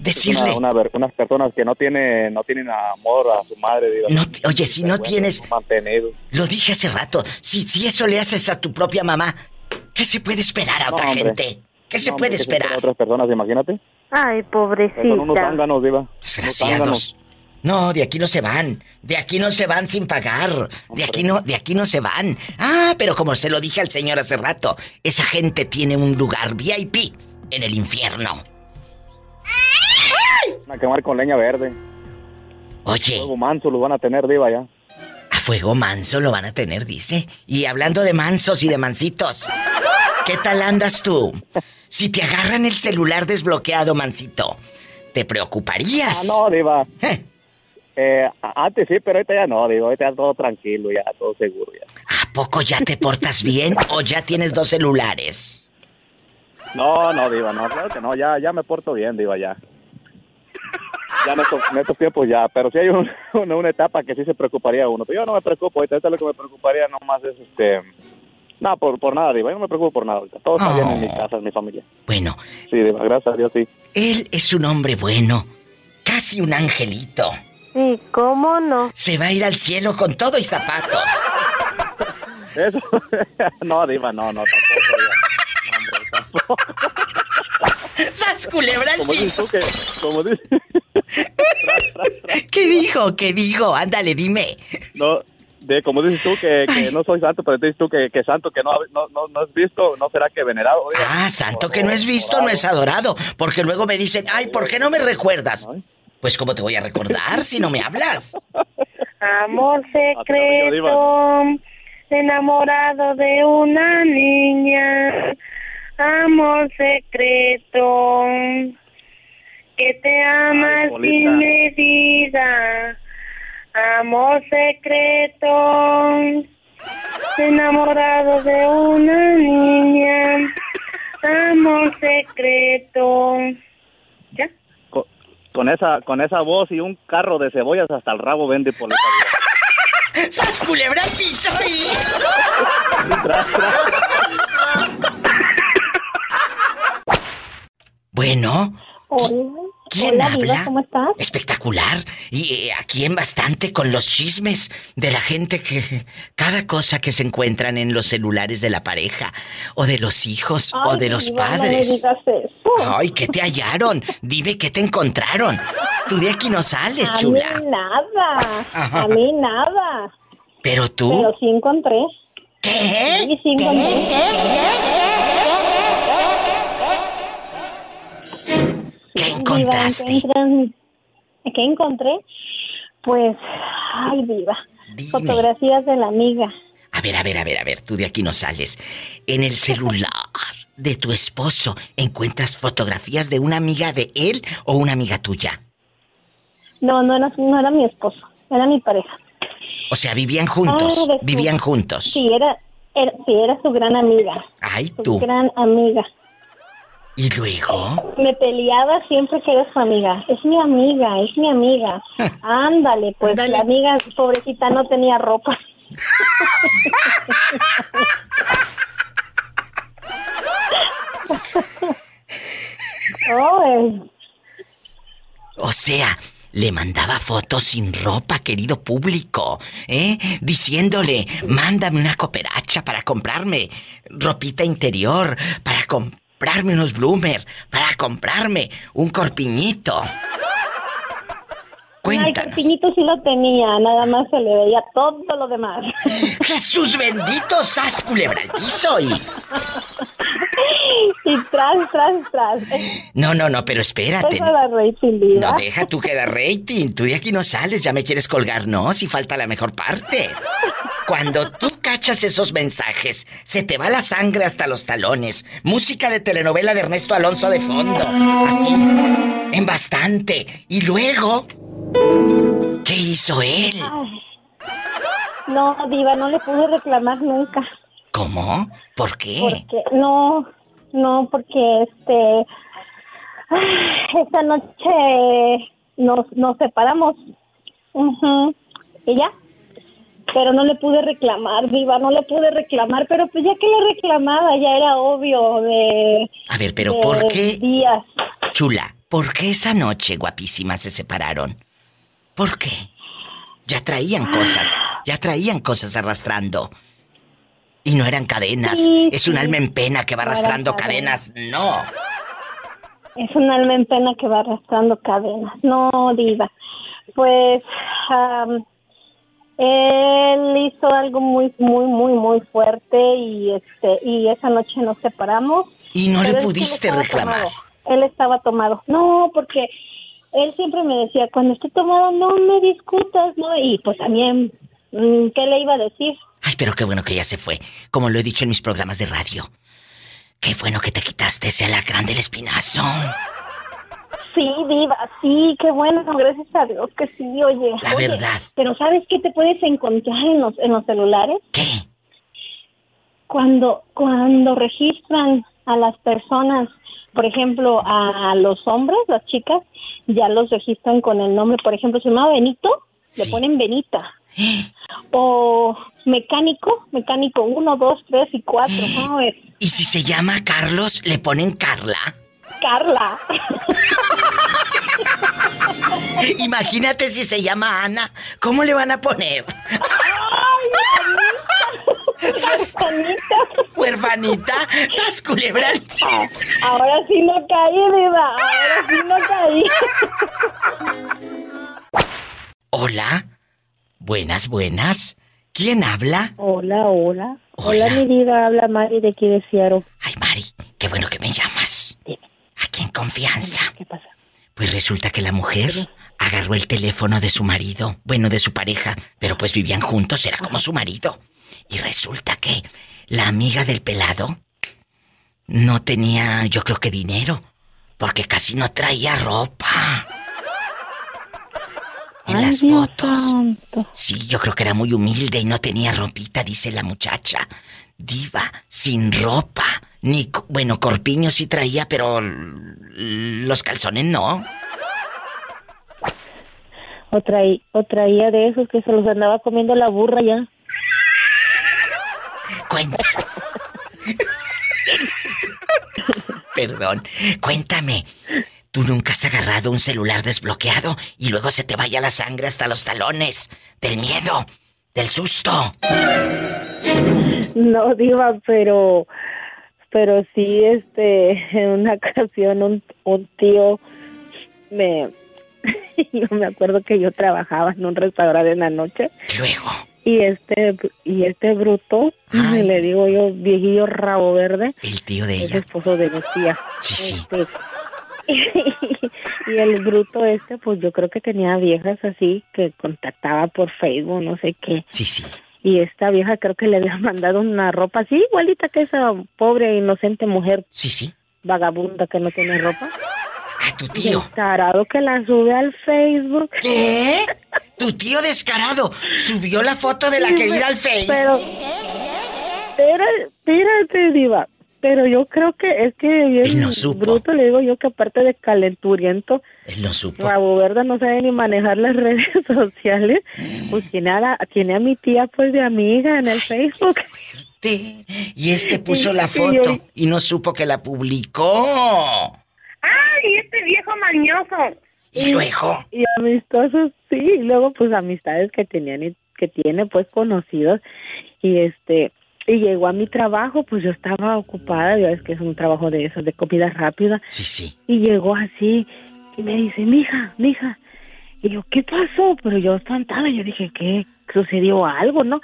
decirle, Una, una ver- unas personas que no tienen, no tienen amor a su madre. No oye, si no tienes- Mantenido. lo dije hace rato, si, si eso le haces a tu propia mamá, ¿qué se puede esperar a No, otra hombre. gente? ¿Qué se puede hombre, que se espera esperar? Otras personas, imagínate. Ay, Son unos pobrecita. diva. Desgraciados. No, de aquí no se van. De aquí no se van sin pagar. De aquí no, de aquí no se van. Ah, pero como se lo dije al señor hace rato, esa gente tiene un lugar VIP en el infierno. Van a quemar con leña verde. Oye, Fuego manso los van a tener, diva, ya. a fuego manso lo van a tener, dice. Y hablando de mansos y de mansitos, ¿qué tal andas tú? Si te agarran el celular desbloqueado, mansito, ¿te Ah, preocuparías? no, diva. Eh, Eh, a- antes sí, pero ahorita ya no, digo, ahorita ya todo tranquilo, ya todo seguro, ya. ¿A poco ya te portas bien o ya tienes dos celulares? No, no, diva, no, claro que no, ya, ya me porto bien, diva, ya. Ya en estos, en estos tiempos ya, pero sí hay un- una, una etapa que sí se preocuparía uno, pero yo no me preocupo, ahorita lo que me preocuparía nomás es, este, no, por, por nada, diva, yo no me preocupo por nada, ahorita. todo está bien en mi Oh. casa, en mi familia. Bueno, Sí, diva, gracias a Dios, sí. él es un hombre bueno, casi un angelito. Sí, ¿cómo no? Se va a ir al cielo con todo y zapatos. Eso, no, diva, no, no, tampoco, diva. No, hombre, tampoco. ¡Sas culebra al Como dices piso! tú que, como dices, ¿Qué dijo? ¿Qué dijo? Ándale, dime. No, de como dices tú que, que no soy santo, pero dices tú que, que santo que no, no, no, no has visto, ¿no será que venerado? Oiga. Ah, santo que no es visto, no es adorado. Porque luego me dicen, ay, ¿por qué no me recuerdas? Pues, ¿cómo te voy a recordar si no me hablas? Amor Yo, secreto, enamorado de una niña. Amor secreto, que te ama Ay, sin medida. Amor secreto, enamorado de una niña. Amor secreto. ¿Ya? Con, con esa, con esa voz y un carro de cebollas hasta el rabo vende por ¡Sas culebra al piso y... Bueno, Hola. ¿quién Hola, habla? Diva, ¿cómo estás? Espectacular. Y eh, aquí en bastante con los chismes de la gente que... Cada cosa que se encuentran en los celulares de la pareja, o de los hijos, o de los Diva, No me padres. digas eso. Ay, ¿qué te hallaron? Dime qué te encontraron. Tú de aquí no sales, a mí chula. nada. A mí nada. Pero tú... Pero sí encontré. ¿Qué? Sí, sí encontré. ¿Qué Diva, encontraste? encuentran- ¿Qué encontré? Pues, ay. Dime. Fotografías de la amiga. A ver, a ver, a ver, a ver, tú de aquí no sales. En el celular de tu esposo encuentras fotografías de una amiga de él o una amiga tuya. No, no era, no era mi esposo. Era mi pareja. O sea, vivían juntos, Ah, vivían juntos. Sí, era, era, sí, era su gran amiga. Ay, Su tú. gran amiga. ¿Y luego? Me peleaba siempre que era su amiga. Es mi amiga, es mi amiga. Ándale, pues Ándale. la amiga pobrecita no tenía ropa. Ay, O sea, le mandaba fotos sin ropa, querido público, ¿eh? Diciéndole, mándame una cooperacha para comprarme ropita interior, para comprarme unos bloomer, para comprarme un corpiñito. Ay, Cuéntanos. Corpiñito sí lo tenía, nada más se le veía todo lo demás. Jesús bendito, sas culebra al piso y... y tras, tras, tras. No, no, no, pero espérate. Eso da rating. No, deja tú que da rating. Tú de aquí no sales, ya me quieres colgar, no, si falta la mejor parte. Cuando tú cachas esos mensajes, se te va la sangre hasta los talones. Música de telenovela de Ernesto Alonso de fondo. Así. En bastante. Y luego. ¿Qué hizo él? Ay. No, diva, no le pude reclamar nunca. ¿Cómo? ¿Por qué? Porque, no, no, porque este, esta noche nos, nos separamos. Ujú. Y ya. Pero no le pude reclamar, Diva, no le pude reclamar. Pero pues ya que le reclamaba, ya era obvio de. A ver, pero de ¿por qué? Días. Chula, ¿por qué esa noche, guapísima, se separaron? ¿Por qué? Ya traían cosas, ya traían cosas arrastrando. Y no eran cadenas. Sí, es un sí. alma en pena que va arrastrando cadenas. No. Es un alma en pena que va arrastrando cadenas. No, diva. Pues am, él hizo algo muy, muy, muy, muy fuerte y este y esa noche nos separamos. Y no le pudiste reclamar. tomado. Él estaba tomado. No, porque él siempre me decía, cuando esté tomado no me discutas, ¿no? Y pues también, mm, ¿qué le iba a decir? Ay, pero qué bueno que ya se fue. Como lo he dicho en mis programas de radio. Qué bueno que te quitaste ese alacrán del espinazo. Sí, diva, sí, qué bueno, gracias a Dios que sí, oye. La Oye, verdad. Pero ¿sabes qué te puedes encontrar en los, en los celulares? ¿Qué? Cuando, cuando registran a las personas, por ejemplo, a los hombres, las chicas, ya los registran con el nombre, por ejemplo, se llama Benito, le ponen Benita. O mecánico, mecánico 1, 2, 3 y 4. ¿no? Es Y si se llama Carlos, le ponen Carla. Carla. Imagínate si se llama Ana. ¿Cómo le van a poner? ¡Sas! Huerfanita. ¡Sas culebra! Ahora sí no caí, Diva. Ahora sí no caí. Hola. Buenas, buenas. ¿Quién habla? Hola, hola. Hola, mi vida. Habla Mari de aquí de Seattle. Ay, Mari, qué bueno que me llamas. Aquí en confianza. ¿Qué pasa? Pues resulta que la mujer agarró el teléfono de su marido, bueno, de su pareja, pero pues vivían juntos, era como su marido. Y resulta que la amiga del pelado no tenía, yo creo que dinero, porque casi no traía ropa. En Ay, las Dios fotos. Sí, yo creo que era muy humilde y no tenía ropita, dice la muchacha. Diva, sin ropa. Ni, bueno, corpiño sí traía, pero los calzones no. O, traí- o traía de esos que se los andaba comiendo la burra ya. Cuenta. Perdón. Cuéntame. ¿Tú nunca has agarrado un celular desbloqueado y luego se te vaya la sangre hasta los talones? Del miedo, del susto. No, Diva, pero... Pero sí, este... En una ocasión un, un tío me... Yo me acuerdo que yo trabajaba en un restaurante en la noche. Luego. Y este, y este bruto, le digo yo, viejillo rabo verde. El tío de Es ella. esposo de mi tía. Sí, sí. Este, y el bruto este, pues yo creo que tenía viejas así que contactaba por Facebook, no sé qué. Sí, sí. Y esta vieja creo que le había mandado una ropa así, igualita que esa pobre inocente mujer. Sí, sí. Vagabunda que no tiene ropa. A tu tío. Descarado que la sube al Facebook. ¿Qué? Tu tío descarado subió la foto de la Sí, querida al pe- Face. Pero, espérate, espérate, diva. Pero yo creo que es que bien no supo. bruto, le digo yo que aparte de calenturiento, Él no supo. Rabo Verde no sabe ni manejar las redes sociales. Pues tiene a, la- tiene a mi tía pues de amiga en el Facebook. Y este puso la Y- y foto yo- y no supo que la publicó. ¡Ay, este viejo mañoso! ¿Y luego? Y amistosos, sí. Y luego, pues, amistades que tenían y que tiene, pues, conocidos. Y este... Y llegó a mi trabajo, pues yo estaba ocupada, ya es que es un trabajo de esos, de comida rápida. Sí, sí. Y llegó así y me dice, mija, mija. Y yo, ¿qué pasó? Pero yo espantada, yo dije, ¿qué? ¿Sucedió algo, no?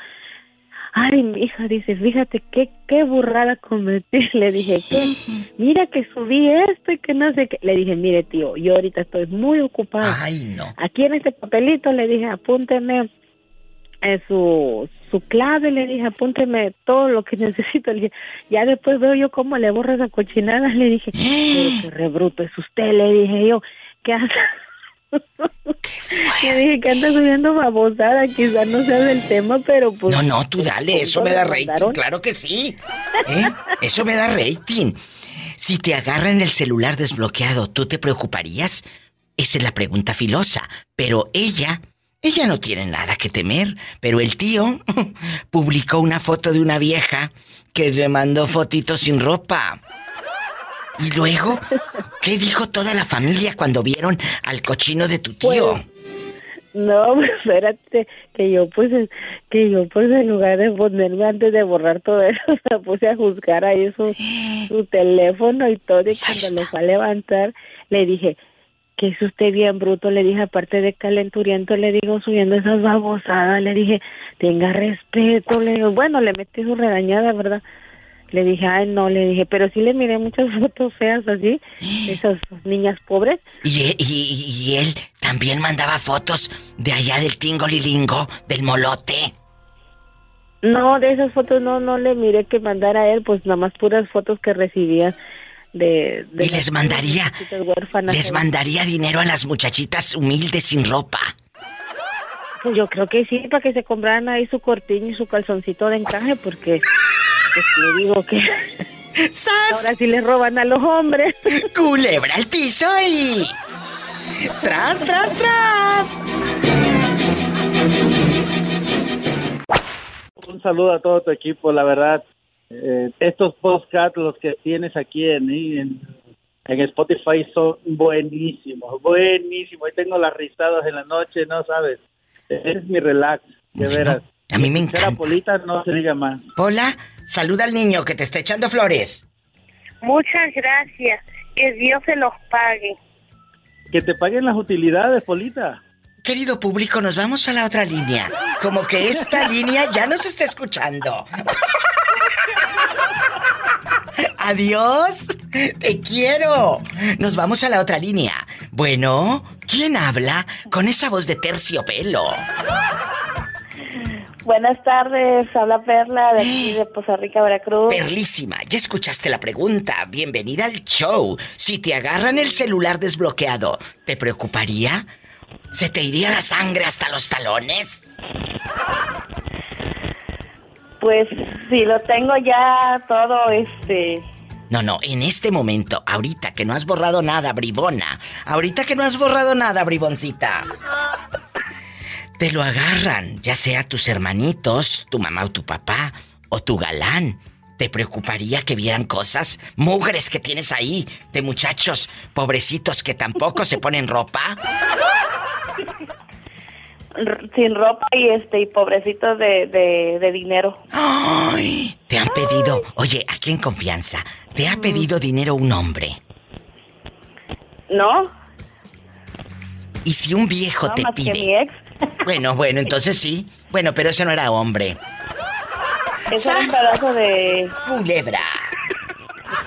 Ay, mija, dice, fíjate qué, qué burrada cometí. Le dije, ¿qué? Mira que subí esto y que no sé qué. Le dije, mire, tío, yo ahorita estoy muy ocupada. Ay, no. Aquí en este papelito le dije, apúnteme eh, su, su clave, le dije, apúnteme todo lo que necesito. Le dije, ya después veo yo cómo le borro esa cochinada. Le dije, qué rebruto es usted, le dije yo, ¿qué hace? Le dije que anda subiendo babosada, quizás no sea del tema, pero pues... No, no, tú dale, eso me da rating, mandaron. claro que sí. ¿Eh? Eso me da rating. Si te agarran el celular desbloqueado, ¿tú te preocuparías? Esa es la pregunta filosa. Pero ella, ella no tiene nada que temer. Pero el tío publicó una foto de una vieja que le mandó fotitos sin ropa. Y luego, ¿qué dijo toda la familia cuando vieron al cochino de tu tío? No, espérate, que yo pues, que yo pues en lugar de ponerme antes de borrar todo eso, me puse a juzgar ahí su, su teléfono y todo, y cuando lo fue a levantar, le dije, que es usted bien bruto, le dije, aparte de calenturiento, le digo, subiendo esas babosadas, le dije, tenga respeto, le digo, bueno, le metí su regañada, ¿verdad? Le dije, ay, no, le dije, pero sí le miré muchas fotos feas así, esas niñas pobres. ¿Y, e- y- y él también mandaba fotos de allá del Tingolilingo, del molote. No, de esas fotos no, no le miré que mandara a él, pues nada más puras fotos que recibía de... de Y les mandaría, les mandaría dinero a las muchachitas humildes sin ropa. Pues yo creo que sí, para que se compraran ahí su cortiño y su calzoncito de encaje, porque pues le digo que ahora sí les roban a los hombres. Culebra al piso y... ¡Tras, tras, tras! Un saludo a todo tu equipo, la verdad. Eh, estos podcasts, los que tienes aquí en, en, en Spotify, son buenísimos, buenísimos. Hoy tengo las risadas en la noche, no sabes. Es mi relax, de veras. A mí me encanta. Polita no se diga más. Hola, saluda al niño que te está echando flores. Muchas gracias. Que Dios se los pague. Que te paguen las utilidades, Polita. Querido público, nos vamos a la otra línea. Como que esta línea ya nos está escuchando. Adiós, te quiero. Nos vamos a la otra línea. Bueno, ¿quién habla con esa voz de terciopelo? Buenas tardes, habla Perla de aquí de Poza Rica, Veracruz. Perlísima, ya escuchaste la pregunta. Bienvenida al show. Si te agarran el celular desbloqueado, ¿te preocuparía? ¿Se te iría la sangre hasta los talones? Pues si lo tengo ya todo, este... No, no, en este momento, ahorita que no has borrado nada, bribona. Ahorita que no has borrado nada, briboncita. Te lo agarran, ya sea tus hermanitos, tu mamá o tu papá, o tu galán. ¿Te preocuparía que vieran cosas, mugres que tienes ahí, de muchachos pobrecitos que tampoco se ponen ropa? Sin ropa y este y pobrecitos de, de, de dinero. Ay, te han pedido, oye, aquí en confianza, ¿te ha pedido dinero un hombre? ¿No? ¿Y si un viejo No, te más que pide? mi ex. Bueno, bueno, entonces sí. Bueno, pero ese no era hombre. Es un pedazo de culebra.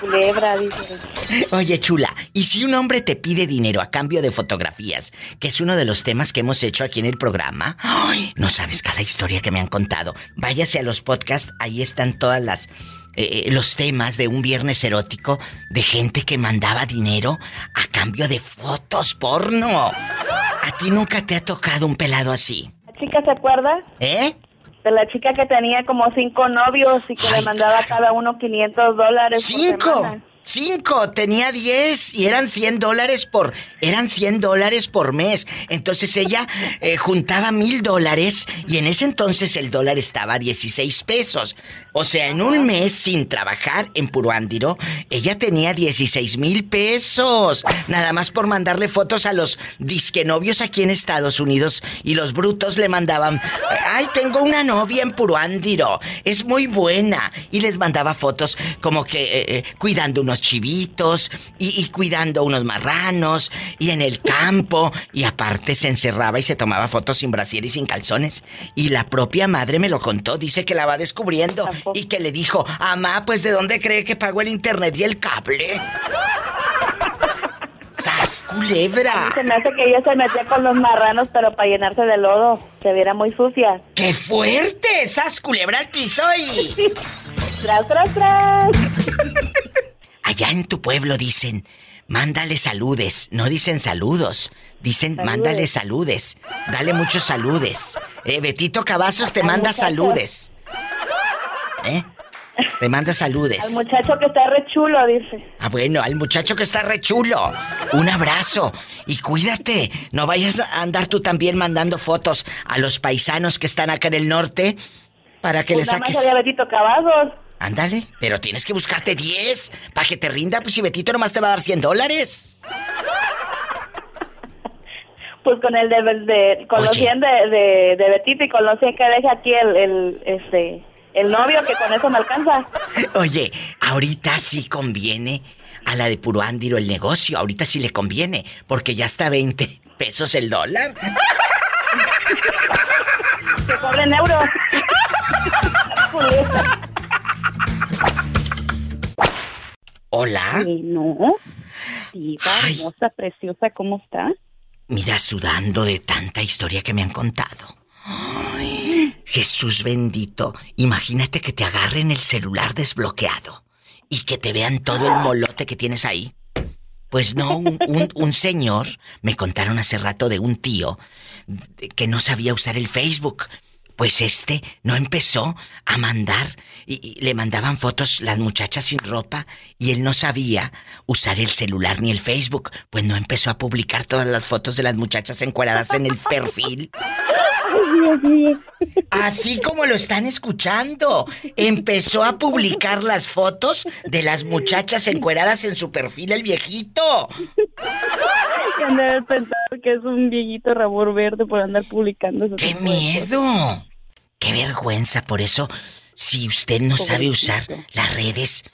De culebra, dice. Oye, chula, ¿y si un hombre te pide dinero a cambio de fotografías, que es uno de los temas que hemos hecho aquí en el programa? Ay, no sabes cada historia que me han contado. Váyase a los podcasts, ahí están todas las eh, los temas de un viernes erótico de gente que mandaba dinero a cambio de fotos porno. ¿A ti nunca te ha tocado un pelado así? ¿La chica se acuerda? ¿Eh? De la chica que tenía como cinco novios y que le mandaba a cada uno 500 dólares. por ¡Cinco! semana. ¡Cinco! Tenía 10 y eran 100 dólares por... Eran 100 dólares por mes. Entonces ella eh, juntaba mil dólares y en ese entonces el dólar estaba a 16 pesos. O sea, en un mes sin trabajar en Puruándiro, ella tenía 16 mil pesos. Nada más por mandarle fotos a los disquenovios aquí en Estados Unidos y los brutos le mandaban... ¡Ay, tengo una novia en Puruándiro! Es muy buena. Y les mandaba fotos como que eh, eh, cuidando unos chivitos y, y cuidando unos marranos y en el campo. Y aparte se encerraba y se tomaba fotos sin brasier y sin calzones. Y la propia madre me lo contó. Dice que la va descubriendo y que le dijo, Amá, pues ¿de dónde cree que pagó el internet y el cable? ¡Sas, culebra! Se me hace que ella se metía con los marranos, pero para llenarse de lodo. Se viera muy sucia. ¡Qué fuerte! ¡Sas, culebra al piso y... ¡Tras, tras, tras! Allá en tu pueblo dicen, mándale saludes. No dicen saludos, dicen mándale saludes. Dale muchos saludes. Eh, Betito Cavazos te manda muchacho. saludes. ¿Eh? Te manda Al saludes. muchacho que está re chulo, dice. Ah, bueno, al muchacho que está re chulo. Un abrazo. Y cuídate. No vayas a andar tú también mandando fotos a los paisanos que están acá en el norte para que Pues les más saques. Betito Cavazos. Ándale, pero tienes que buscarte 10 para que te rinda, pues si Betito nomás te va a dar 100 dólares. Pues con el de, de conocían de, de, de Betito y conocían que deja aquí el, el, este, el novio que con eso me alcanza. Oye, ahorita sí conviene a la de puro ándiro el negocio. Ahorita sí le conviene, porque ya está 20 pesos el dólar. que cobren euros. Hola. no. Diva, hermosa, preciosa, ¿cómo está? Mira, sudando de tanta historia que me han contado. Ay, Jesús bendito, imagínate que te agarren el celular desbloqueado y que te vean todo el molote que tienes ahí. Pues no, un, señor, me contaron hace rato de un tío que no sabía usar el Facebook. Pues este no empezó a mandar y, y le mandaban fotos las muchachas sin ropa y él no sabía usar el celular ni el Facebook. Pues no empezó a publicar todas las fotos de las muchachas encueradas en el perfil. Así como lo están escuchando. Empezó a publicar las fotos de las muchachas encueradas en su perfil el viejito. Que han de haber pensado que es un viejito rabor verde por andar publicando. ¡Qué miedo! ¡Qué vergüenza! Por eso, si usted no sabe usar las redes,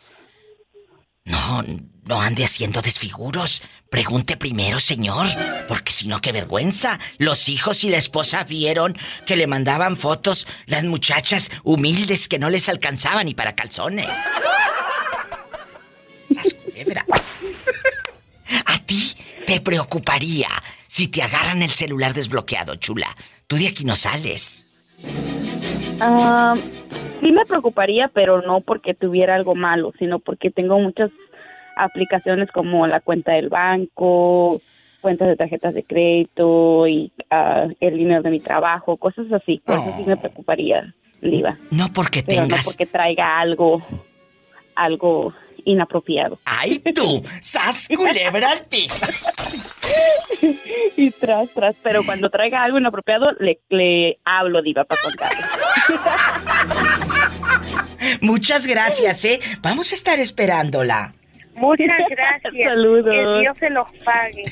no, no ande haciendo desfiguros. Pregunte primero, señor, porque si no, qué vergüenza. Los hijos y la esposa vieron que le mandaban fotos las muchachas humildes que no les alcanzaban ni para calzones. A ti te preocuparía si te agarran el celular desbloqueado, chula. Tú de aquí no sales. Ah, sí me preocuparía, pero no porque tuviera algo malo, sino porque tengo muchas aplicaciones como la cuenta del banco, cuentas de tarjetas de crédito y ah, el dinero de mi trabajo, cosas así. Por eso sí me preocuparía, Liva. No porque Pero tengas. no porque traiga algo, algo inapropiado. ¡Ay, tú! ¡Sas culebra al piso! y tras, tras. Pero cuando traiga algo inapropiado, le, le hablo, Diva, para contarle. Muchas gracias, ¿eh? Vamos a estar esperándola. Muchas gracias. Saludos. Que Dios se los pague.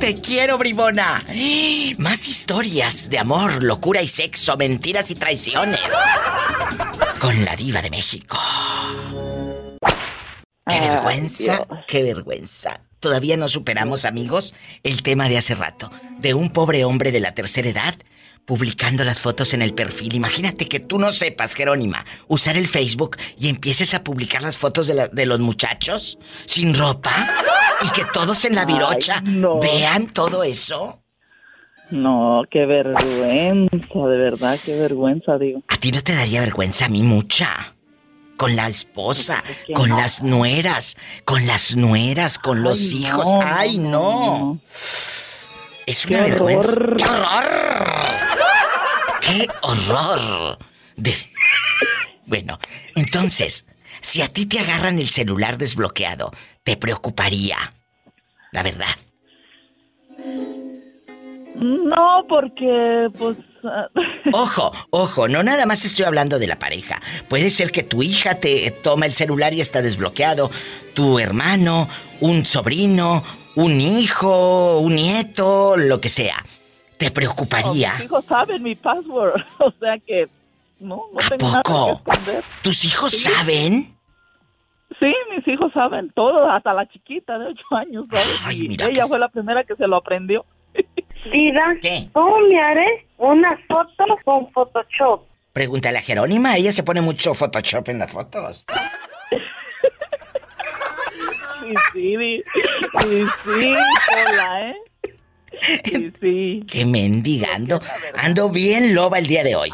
Te quiero, bribona. Más historias de amor, locura y sexo, mentiras y traiciones. Con la diva de México. Qué Ay, vergüenza, qué vergüenza. Todavía no superamos, amigos, el tema de hace rato, de un pobre hombre de la tercera edad publicando las fotos en el perfil. Imagínate que tú no sepas, Jerónima, usar el Facebook y empieces a publicar las fotos de, la- de los muchachos sin ropa y que todos en la Ay, virocha no. vean todo eso. No, qué vergüenza, de verdad, qué vergüenza, digo. ¿A ti no te daría vergüenza? A mí mucha. Con la esposa, con no. las nueras, con las nueras, con los Ay, hijos. no, ¡Ay, no, Es Qué una vergüenza. horror. ¡Qué horror! ¡Qué horror! De- Bueno, entonces, si a ti te agarran el celular desbloqueado, te preocuparía. La verdad. No, porque, pues... Ojo, ojo, no nada más estoy hablando de la pareja. Puede ser que tu hija te toma el celular y está desbloqueado, tu hermano, un sobrino, un hijo, un nieto, lo que sea. ¿Te preocuparía? Mis hijos saben mi password, o sea que no, no tengo nada poco? que esconder. ¿Tus hijos Sí. saben? Sí, mis hijos saben todo, hasta la chiquita de 8 años, ¿sabes? Ay, Y mira ella fue la primera que se lo aprendió. Diva, ¿Qué? ¿cómo me haré una foto con Photoshop? Pregúntale a Jerónima, ella se pone mucho Photoshop en las fotos. Sí, sí, sí, sí, hola, ¿eh? Sí, sí. Qué mendigando. Ando bien loba el día de hoy.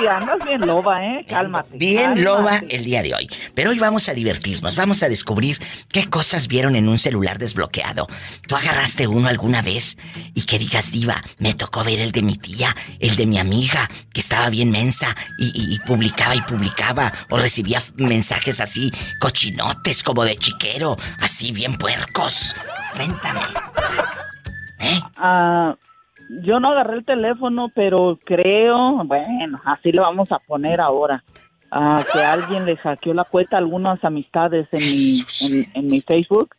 Sí, andas bien loba, ¿eh? Cálmate. Bien cálmate. loba el día de hoy. Pero hoy vamos a divertirnos, vamos a descubrir qué cosas vieron en un celular desbloqueado. ¿Tú agarraste uno alguna vez? Y que digas, diva, me tocó ver el de mi tía, el de mi amiga, que estaba bien mensa y, y- y publicaba y publicaba, o recibía mensajes así, cochinotes como de chiquero, así bien puercos. Cuéntame. ¿Eh? Ah, yo no agarré el teléfono, pero creo, bueno, así lo vamos a poner ahora. ah, que alguien le hackeó la cuenta a algunas amistades en mi, en, en mi Facebook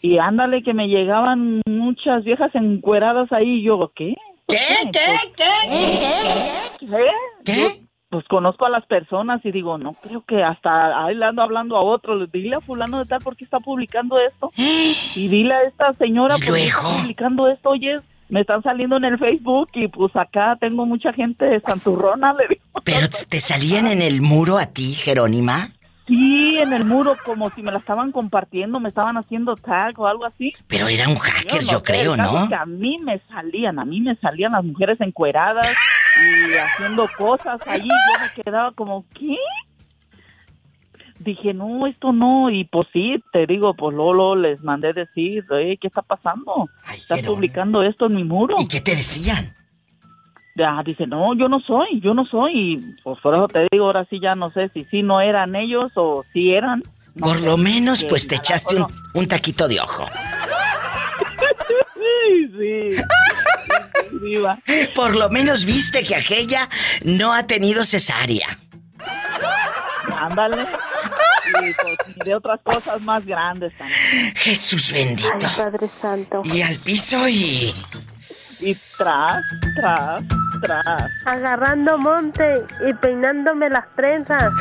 Y ándale que me llegaban muchas viejas encueradas ahí y yo, ¿qué? ¿Qué? ¿Qué? ¿Qué? ¿Qué? ¿Qué? Pues conozco a las personas y digo, no creo que hasta ahí le ando hablando a otro, dile a fulano de tal por qué está publicando esto. Y dile a esta señora por qué está publicando esto, oye, me están saliendo en el Facebook y pues acá tengo mucha gente de santurrona, le digo. ¿Pero te salían en el muro a ti, Jerónima? Sí, en el muro, como si me la estaban compartiendo, me estaban haciendo tag o algo así. Pero era un hacker, yo, creo, ¿no? Que a mí me salían, a mí me salían las mujeres encueradas y haciendo cosas allí. Yo me quedaba como, ¿qué? Dije, no, esto no. Y pues sí, te digo, pues Lolo les mandé decir, ¿qué está pasando? Estás publicando esto en mi muro. ¿Y qué te decían? Ya, dice, no, yo no soy, yo no soy. Y pues por eso te digo, ahora sí ya no sé si sí no eran ellos o si eran. por lo menos, pues te echaste un, taquito de ojo. sí, sí. Viva. Por lo menos viste que aquella no ha tenido cesárea. Ándale. Y, pues, de otras cosas más grandes también. Jesús bendito. Ay, Padre Santo. Y al piso y y tras, tras, tras. Agarrando monte y peinándome las trenzas.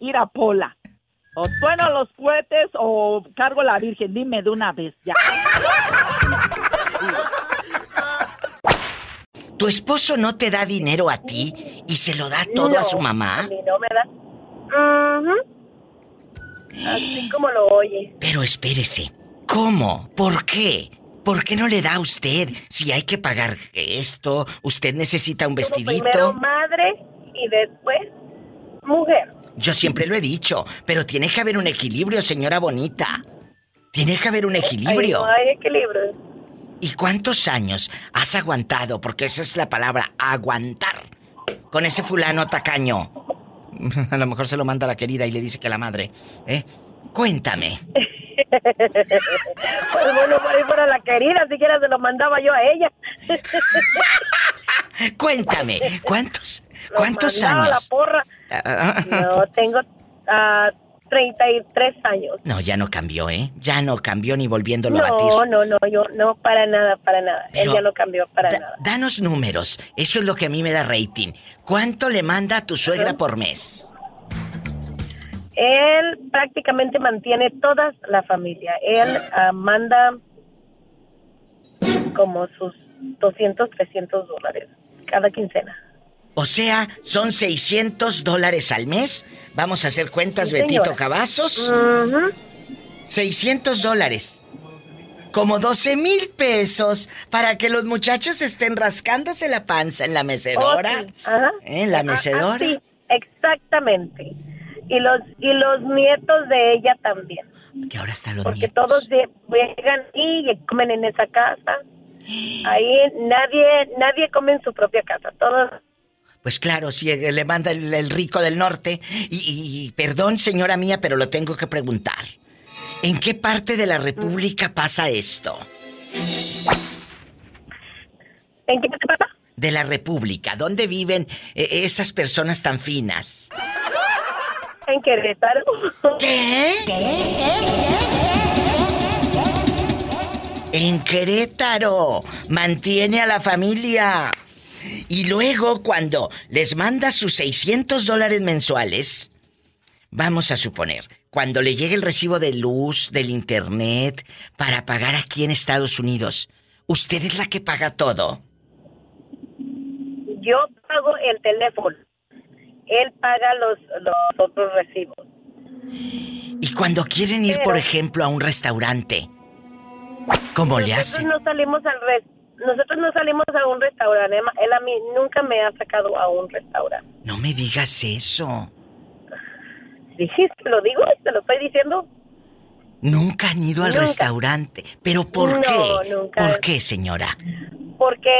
Ira Pola. O sueno los cohetes o cargo la Virgen. Dime de una vez ya. ¿Tu esposo no te da dinero a ti y se lo da todo a su mamá? A mí no me da. Así como lo oye. Pero espérese. ¿Cómo? ¿Por qué? ¿Por qué no le da a usted si hay que pagar esto? Usted necesita un vestidito. primero madre y después mujer. Yo siempre lo he dicho, pero tiene que haber un equilibrio, señora bonita. Tiene que haber un equilibrio. no hay equilibrio. ¿Y cuántos años has aguantado? Porque esa es la palabra, aguantar. Con ese fulano tacaño. A lo mejor se lo manda la querida y le dice que la madre. ¿Eh? Cuéntame. pues bueno, por ahí fuera la querida, siquiera se lo mandaba yo a ella. Cuéntame, ¿cuántos, cuántos años? La porra. no, tengo uh, ah, 33 años. No, ya no cambió, ¿eh? Ya no cambió ni volviéndolo a batir. No, no, no, yo no, para nada, para nada. Él ya no cambió para nada. Danos números, eso es lo que a mí me da rating. ¿Cuánto le manda a tu suegra por mes? Él prácticamente mantiene toda la familia. Él ah, manda como sus 200, 300 dólares cada quincena. O sea, son 600 dólares al mes. Vamos a hacer cuentas, Betito Cavazos. 600 dólares. Como 12 mil pesos para que los muchachos estén rascándose la panza en la mecedora. Oh, ¿En la mecedora? sí, exactamente y los y los nietos de ella también. Que ahora están los Porque todos llegan y comen en esa casa. Ahí nadie nadie come en su propia casa, todos pues claro, si le manda el, rico del norte. Y, perdón, señora mía, pero lo tengo que preguntar. ¿En qué parte de la República pasa esto? ¿En qué parte pasa? De la República. ¿Dónde viven eh, esas personas tan finas? En Querétaro. ¿Qué? En Querétaro. Mantiene a la familia. Y luego, cuando les manda sus 600 dólares mensuales, vamos a suponer, cuando le llegue el recibo de luz, del internet, para pagar aquí en Estados Unidos, ¿usted es la que paga todo? Yo pago el teléfono él paga los, los otros recibos. Y cuando quieren ir, por ejemplo, a un restaurante, ¿cómo le hacen? No salimos al nosotros no salimos a un restaurante. Él a mí nunca me ha sacado a un restaurante. No me digas eso. Sí, te lo digo, te lo estoy diciendo. Nunca han ido al restaurante. ¿Pero por qué? Nunca. ¿Por qué, señora? porque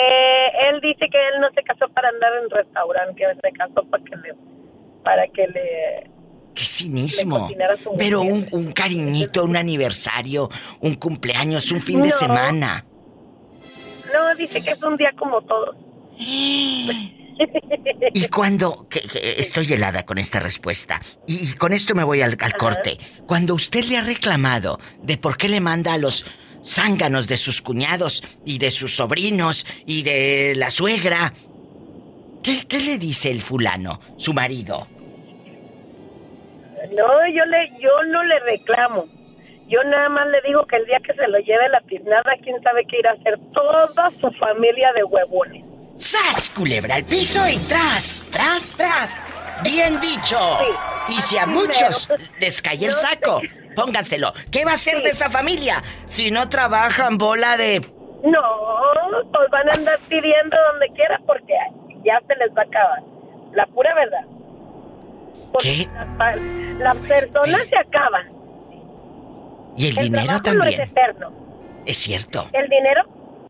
él dice que él no se casó para andar en restaurante, que se casó para que le, para que le Qué cinismo. Pero un, un, cariñito, un aniversario, un cumpleaños, un fin de semana. No, dice que es un día como todos. Y cuando... que- que estoy helada con esta respuesta. Y, y con esto me voy al, al corte. Cuando usted le ha reclamado de por qué le manda a los zánganos de sus cuñados y de sus sobrinos y de la suegra, ¿qué, qué le dice el fulano, su marido? No, yo le, yo no le reclamo. Yo nada más le digo que el día que se lo lleve la tiznada, quién sabe qué irá a hacer toda su familia de huevones. ¡Sas, culebra al piso y tras, tras, tras! Bien dicho. Y si a Sí, muchos pero- les cae el no saco, pónganselo. ¿Qué va a ser de esa familia si no trabajan bola de... No, pues van a andar pidiendo donde quiera porque ya se les va a acabar. La pura verdad. ¿Qué? La, la persona se acaba. Y el, dinero trabajo no es también. eterno. Es cierto. El dinero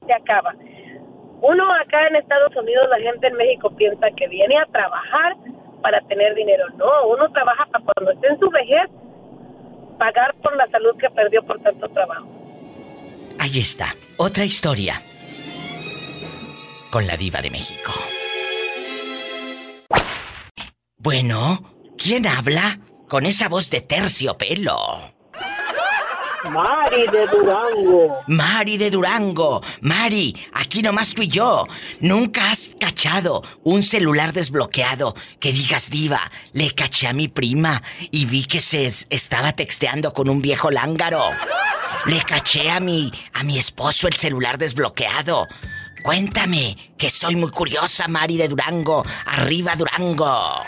se acaba. Uno acá en Estados Unidos, la gente en México piensa que viene a trabajar para tener dinero. No, uno trabaja para cuando esté en su vejez pagar por la salud que perdió por tanto trabajo. Ahí está. Otra historia. Con la diva de México. Bueno, ¿quién habla con esa voz de terciopelo? Mari de Durango. Mari de Durango. Mari, aquí nomás tú y yo. Nunca has cachado un celular desbloqueado que digas diva. Le caché a mi prima y vi que se es- estaba texteando con un viejo lángaro. Le caché a mi a mi esposo el celular desbloqueado. Cuéntame, que soy muy curiosa, Mari de Durango. Arriba Durango.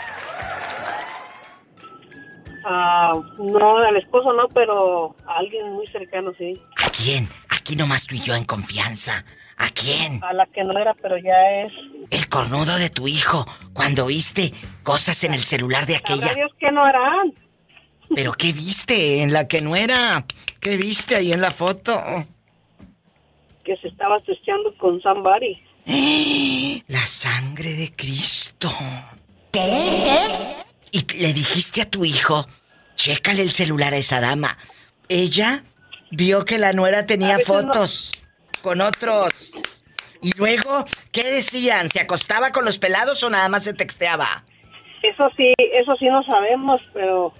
Ah, no, al esposo no, pero a alguien muy cercano sí. ¿A quién? Aquí nomás tú y yo en confianza. ¿A quién? A la que no era, pero ya es. El cornudo de tu hijo, cuando viste cosas en el celular de aquella. Dios que no harán. ¿Pero qué viste en la que no era? ¿Qué viste ahí en la foto? Que se estaba testeando con somebody. La sangre de Cristo. ¿Qué? Y le dijiste a tu hijo, chécale el celular a esa dama. Ella vio que la nuera tenía no- fotos con otros. Y luego, ¿qué decían? ¿Se acostaba con los pelados o nada más se texteaba? Eso sí, eso sí no sabemos, pero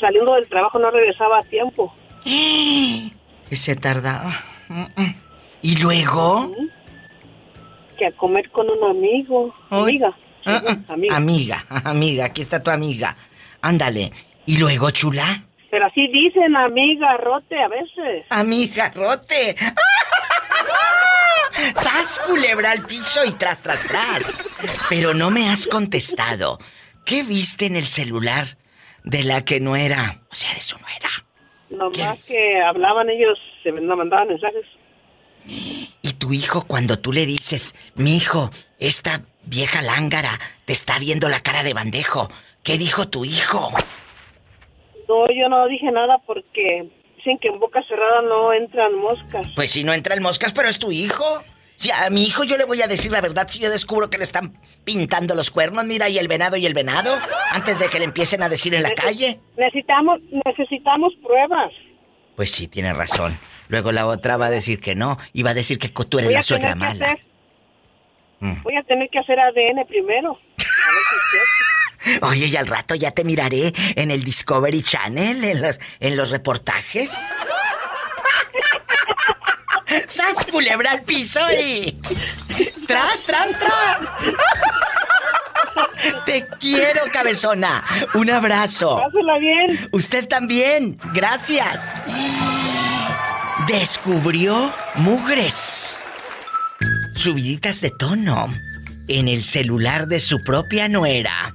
saliendo del trabajo no regresaba a tiempo. Que se tardaba. ¿Y luego? Que a comer con un amigo. Amiga. Ah, ah, Amiga, amiga, aquí está tu amiga. Ándale. ¿Y luego, chula? Pero así dicen, amiga, rote a veces. Amiga, rote. ¡Sas, culebra al piso y tras, tras, tras! Pero no me has contestado. ¿Qué viste en el celular de la que no era? O sea, de su nuera. Nomás que hablaban ellos, se mandaban mensajes. Y tu hijo, cuando tú le dices, mi hijo, esta vieja lángara te está viendo la cara de bandejo. ¿Qué dijo tu hijo? No, yo no dije nada porque dicen que en boca cerrada no entran moscas. Pues si no entra el moscas, pero es tu hijo. Si a mi hijo yo le voy a decir la verdad si yo descubro que le están pintando los cuernos, mira, y el venado y el venado, antes de que le empiecen a decir en la calle. Necesitamos, necesitamos pruebas. Pues sí, tiene razón. Luego la otra va a decir que no, y va a decir que tú eres Voy la suegra mala. hacer-. Voy a tener que hacer ADN primero. A ver si es cierto. Oye, y al rato ya te miraré en el Discovery Channel, en los, en los reportajes. ¡Sas culebra al piso y... ¡Tras, tras, tras! Te quiero, cabezona. Un abrazo. Pásala bien. Usted también. Gracias. Descubrió mugres. Subiditas de tono en el celular de su propia nuera.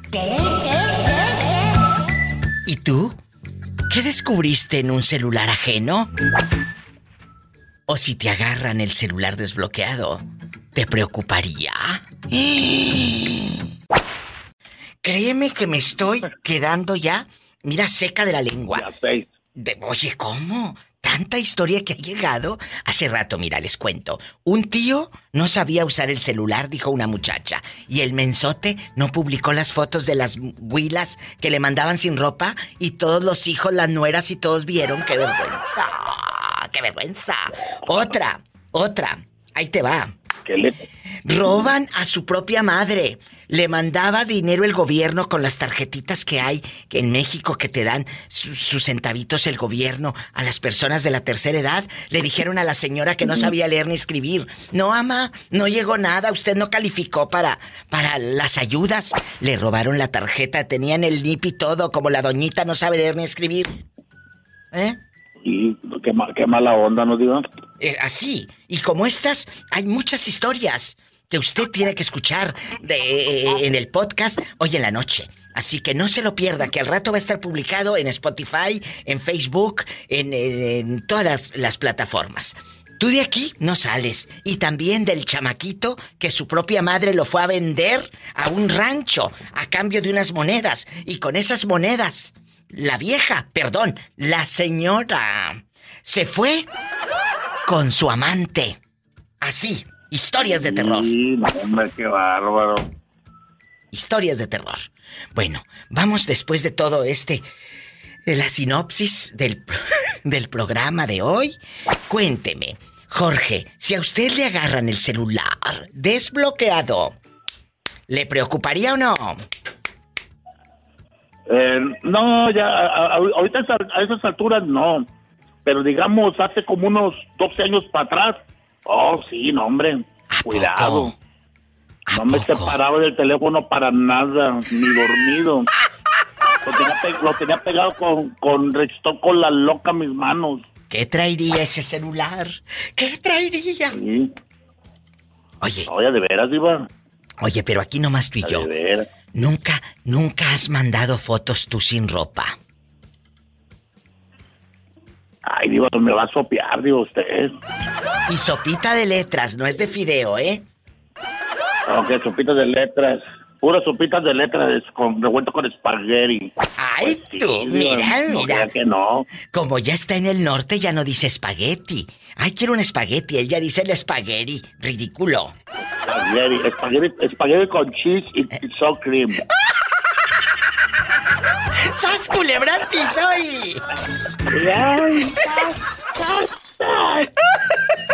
¿Y tú? ¿Qué descubriste en un celular ajeno? O si te agarran el celular desbloqueado, ¿te preocuparía? Créeme que me estoy quedando ya, mira, seca de la lengua. De- oye, ¿cómo? Tanta historia que ha llegado. Hace rato, mira, les cuento. Un tío no sabía usar el celular, dijo una muchacha. Y el mensote no publicó las fotos de las huilas que le mandaban sin ropa. Y todos los hijos, las nueras y todos vieron. ¡Qué vergüenza! ¡Qué vergüenza! Otra, otra. Ahí te va. roban a su propia madre. Le mandaba dinero el gobierno con las tarjetitas que hay en México que te dan sus centavitos el gobierno a las personas de la tercera edad. Le dijeron a la señora que no sabía leer ni escribir. No, ama, no llegó nada, usted no calificó para, para las ayudas. Le robaron la tarjeta, tenían el NIP y todo, como la doñita no sabe leer ni escribir. ¿Eh? Y qué, qué mala onda, ¿no digo? Es así. Y como estas, hay muchas historias que usted tiene que escuchar de, en el podcast hoy en la noche. Así que no se lo pierda, que al rato va a estar publicado en Spotify, en Facebook, en, en todas las plataformas. Tú de aquí no sales. Y también del chamaquito que su propia madre lo fue a vender a un rancho a cambio de unas monedas. Y con esas monedas, la vieja, perdón, la señora, se fue con su amante. Así, historias de terror. Sí, hombre, qué bárbaro. Historias de terror. Bueno, vamos después de todo este de la sinopsis del, del programa de hoy. Cuénteme, Jorge, si a usted le agarran el celular desbloqueado, ¿le preocuparía o no? Eh, no, ya, ahorita a esas alturas no. Pero digamos, hace como unos 12 años para atrás, oh, sí, no, hombre, cuidado. No me separaba del teléfono para nada, ni dormido. Lo tenía, pegado con, con con la loca mis manos. ¿Qué traería ese celular? ¿Qué traería? Oye. Oye, de veras, Diva. Oye, pero aquí nomás tú y yo. De veras. Nunca, nunca has mandado fotos tú sin ropa. Ay, digo, me va a sopear, digo usted. Y sopita de letras, no es de fideo, ¿eh? Ok, sopita de letras. Puras sopitas de letras con, revuelto con espagueti. Ay, pues tú, mira, mira. que no. Como ya está en el norte, ya no dice espagueti. Ay, quiero un espagueti. Ella dice el espagueti. Ridículo. Espagueti, espagueti, espagueti con cheese y, sour cream. ¡Sas culebra al piso y...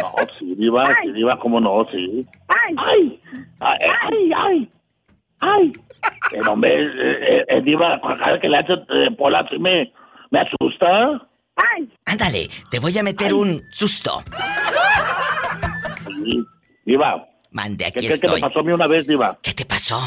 No, sí, diva, sí, diva, cómo no, sí. ¡Ay! ¡Ay! ¡Ay! ¡Ay! ¡Ay! El hombre, eh, eh, diva, cada que le hace eh, pola, sí me, me asusta. ¡Ay! Ándale, te voy a meter un susto. Sí, diva. Mande, aquí ¿Qué, estoy. ¿Qué te pasó a mí una vez, diva? ¿Qué te pasó?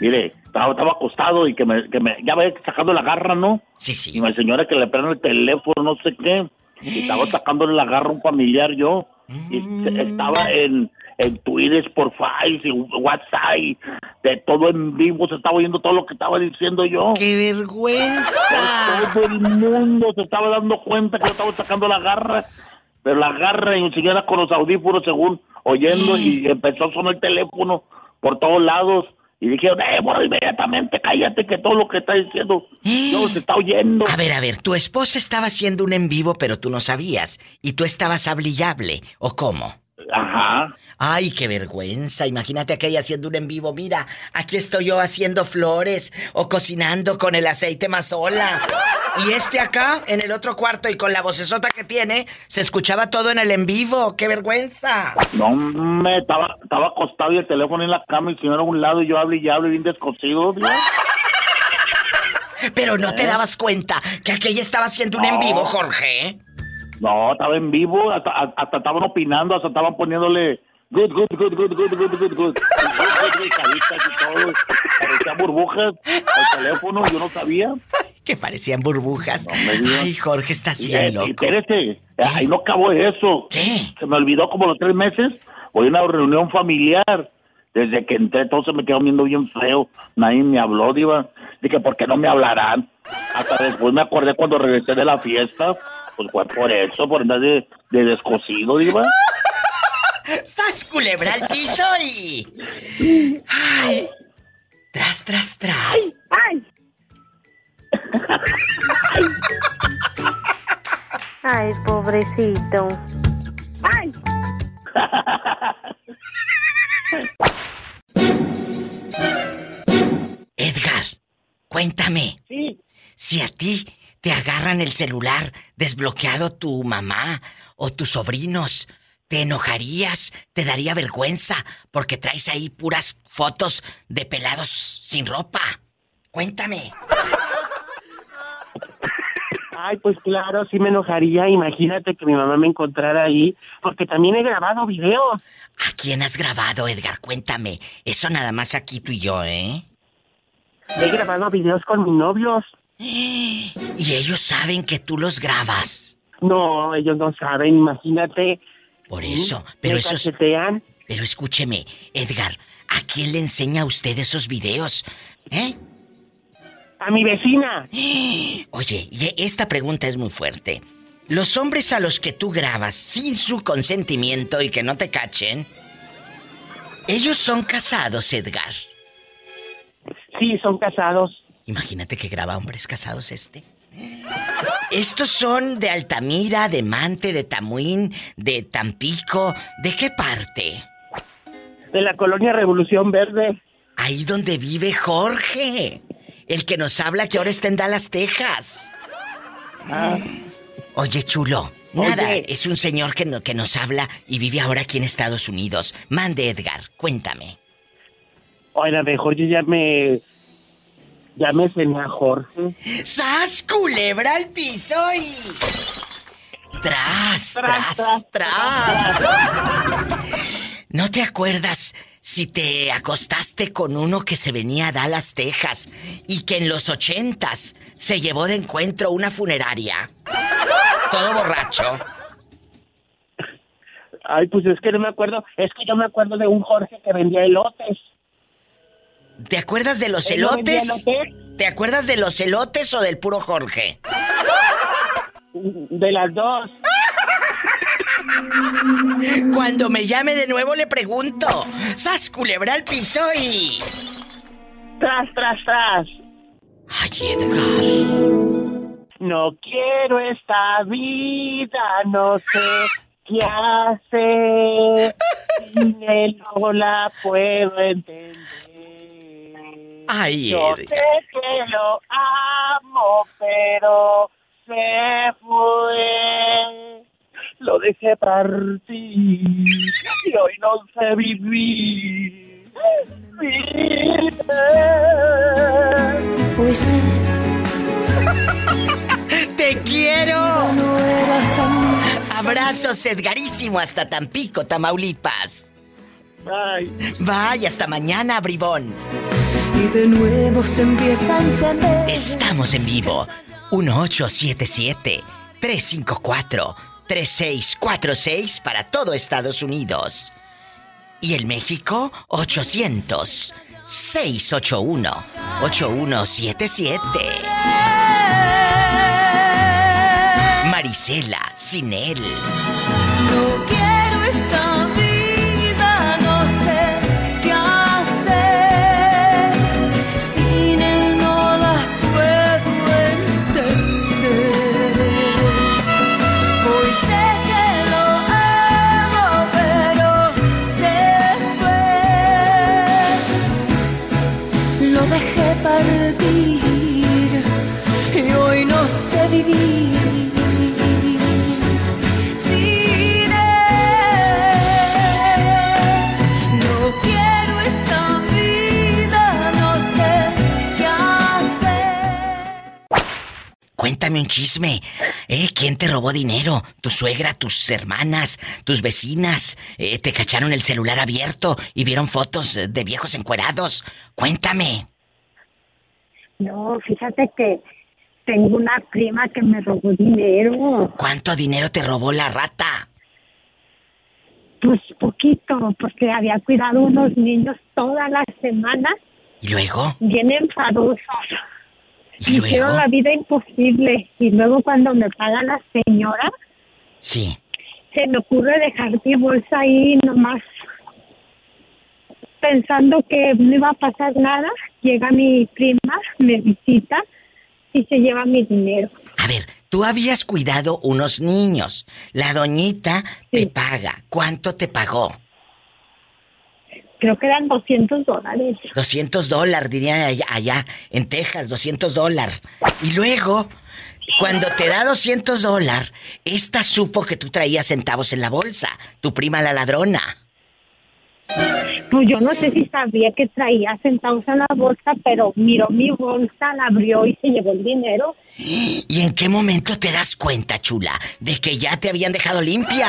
Mire, estaba, estaba acostado y que me, que me, ya ve sacando la garra, ¿no? Sí, sí. Y la señora que le prende el teléfono, no sé qué. Y estaba sacándole la garra a un familiar yo. Y Mm. estaba en, en Twitter, por y WhatsApp, de todo en vivo, se estaba oyendo todo lo que estaba diciendo yo. ¡Qué vergüenza! Todo el mundo se estaba dando cuenta que yo estaba sacando la garra. Pero la garra y mi señora con los audífonos, según oyendo, y empezó a sonar el teléfono por todos lados. Y dijeron, eh, bueno, inmediatamente cállate que todo lo que está diciendo no se está oyendo. A ver, a ver, tu esposa estaba haciendo un en vivo, pero tú no sabías. Y tú estabas hablillable, ¿o cómo? Ajá. Ay, qué vergüenza. Imagínate aquella haciendo un en vivo. Mira, aquí estoy yo haciendo flores o cocinando con el aceite mazola. Y este acá, en el otro cuarto y con la vocesota que tiene, se escuchaba todo en el en vivo. ¡Qué vergüenza! No, me estaba, estaba acostado y el teléfono en la cama y el señor a un lado y yo hablo y hablo bien descosido. ¿no? Pero no te dabas cuenta que aquella estaba haciendo un en vivo, Jorge. No, estaba en vivo, hasta, hasta estaban opinando, hasta estaban poniéndole good, good, good, good, good, good, good, good, good, caritas y todo. Parecían burbujas al teléfono, yo no sabía. Que parecían burbujas. digas. Ay, Jorge, estás Y, bien y loco. espérese, ahí no acabó eso. ¿Qué? Se me olvidó como los tres meses, hoy una reunión familiar. Desde que entré, todos se me quedaron viendo bien feo. Nadie me habló, diva. Dije, ¿por qué no me hablarán? Hasta después me acordé cuando regresé de la fiesta. Pues fue por eso, por andar de, de descosido, diva. ¡Sas culebra al piso y... ¡Ay! Tras, tras, tras. ¡Ay! Ay, pobrecito. ¡Ay! Edgar, cuéntame. Sí. Si a ti te agarran el celular desbloqueado tu mamá o tus sobrinos, ¿Te enojarías? ¿Te daría vergüenza? Porque traes ahí puras fotos de pelados sin ropa. Cuéntame. Ay, pues claro, sí me enojaría. Imagínate que mi mamá me encontrara ahí, porque también he grabado videos. ¿A quién has grabado, Edgar? Cuéntame. Eso nada más aquí tú y yo, ¿eh? He grabado videos con mis novios. Y ellos saben que tú los grabas. No, ellos no saben, imagínate. Por eso, pero cachetean. Pero escúcheme, Edgar, ¿a quién le enseña a usted esos videos? ¿Eh? A mi vecina. Oye, y esta pregunta es muy fuerte. Los hombres a los que tú grabas sin su consentimiento y que no te cachen, ellos son casados, Edgar. Sí, son casados. Imagínate que graba hombres casados este. Estos son de Altamira, de Mante, de Tamuín, de Tampico. ¿De qué parte? De la colonia Revolución Verde. Ahí donde vive Jorge. El que nos habla que ahora está en Dallas, Texas. Ah. Oye, chulo. Nada, es un señor que, no- que nos habla y vive ahora aquí en Estados Unidos. Mande, Edgar, cuéntame. Oiga, mejor yo ya me... Ya me cené a Jorge. ¡Sas, culebra al piso y... Tras, tras, tras, ¿No te acuerdas si te acostaste con uno que se venía a Dallas, Texas y que en los ochentas se llevó de encuentro una funeraria? Todo borracho. Ay, pues es que no me acuerdo. Es que yo me acuerdo de un Jorge que vendía elotes. ¿Te acuerdas de los ¿Él no vendía elotes? ¿Te acuerdas de los elotes o del puro Jorge? De las dos. Cuando me llame de nuevo le pregunto. ¡Sas, culebra al piso y... Tras, tras, tras. Ay, Edgar. No quiero esta vida, no sé qué hacer. Él no la puedo entender. Ay, Yo sé que lo amo, pero se fue. Lo dejé partir y hoy no sé vivir. Vivir. Pues ¡Te quiero! Abrazos, Edgarísimo, hasta Tampico, Tamaulipas. Bye. Bye, hasta mañana, bribón. Y de nuevo se empieza a encender. Estamos en vivo. 1877-354-3646 para todo Estados Unidos. Y el México, 800-681-8177. Marisela, sin él. No chisme. ¿Eh? ¿Quién te robó dinero? ¿Tu suegra, tus hermanas, tus vecinas? Eh, ¿Te cacharon el celular abierto y vieron fotos de viejos encuerados? Cuéntame. No, fíjate que tengo una prima que me robó dinero. ¿Cuánto dinero te robó la rata? Pues poquito, porque había cuidado unos niños toda la semana, ¿Y luego? bien enfadosos. ¿Y hicieron luego? la vida imposible. Y luego cuando me paga la señora, Sí. se me ocurre dejar mi bolsa ahí nomás pensando que no iba a pasar nada. Llega mi prima, me visita y se lleva mi dinero. A ver, tú habías cuidado unos niños. La doñita te paga. ¿Cuánto te pagó? Creo que eran 200 dólares. 200 dólares, diría allá, allá, en Texas, 200 dólares. Y luego, cuando te da 200 dólares, esta supo que tú traías centavos en la bolsa, tu prima la ladrona. Pues yo no sé si sabía que traía centavos en la bolsa, pero miró mi bolsa, la abrió y se llevó el dinero. ¿Y en qué momento te das cuenta, chula, de que ya te habían dejado limpia?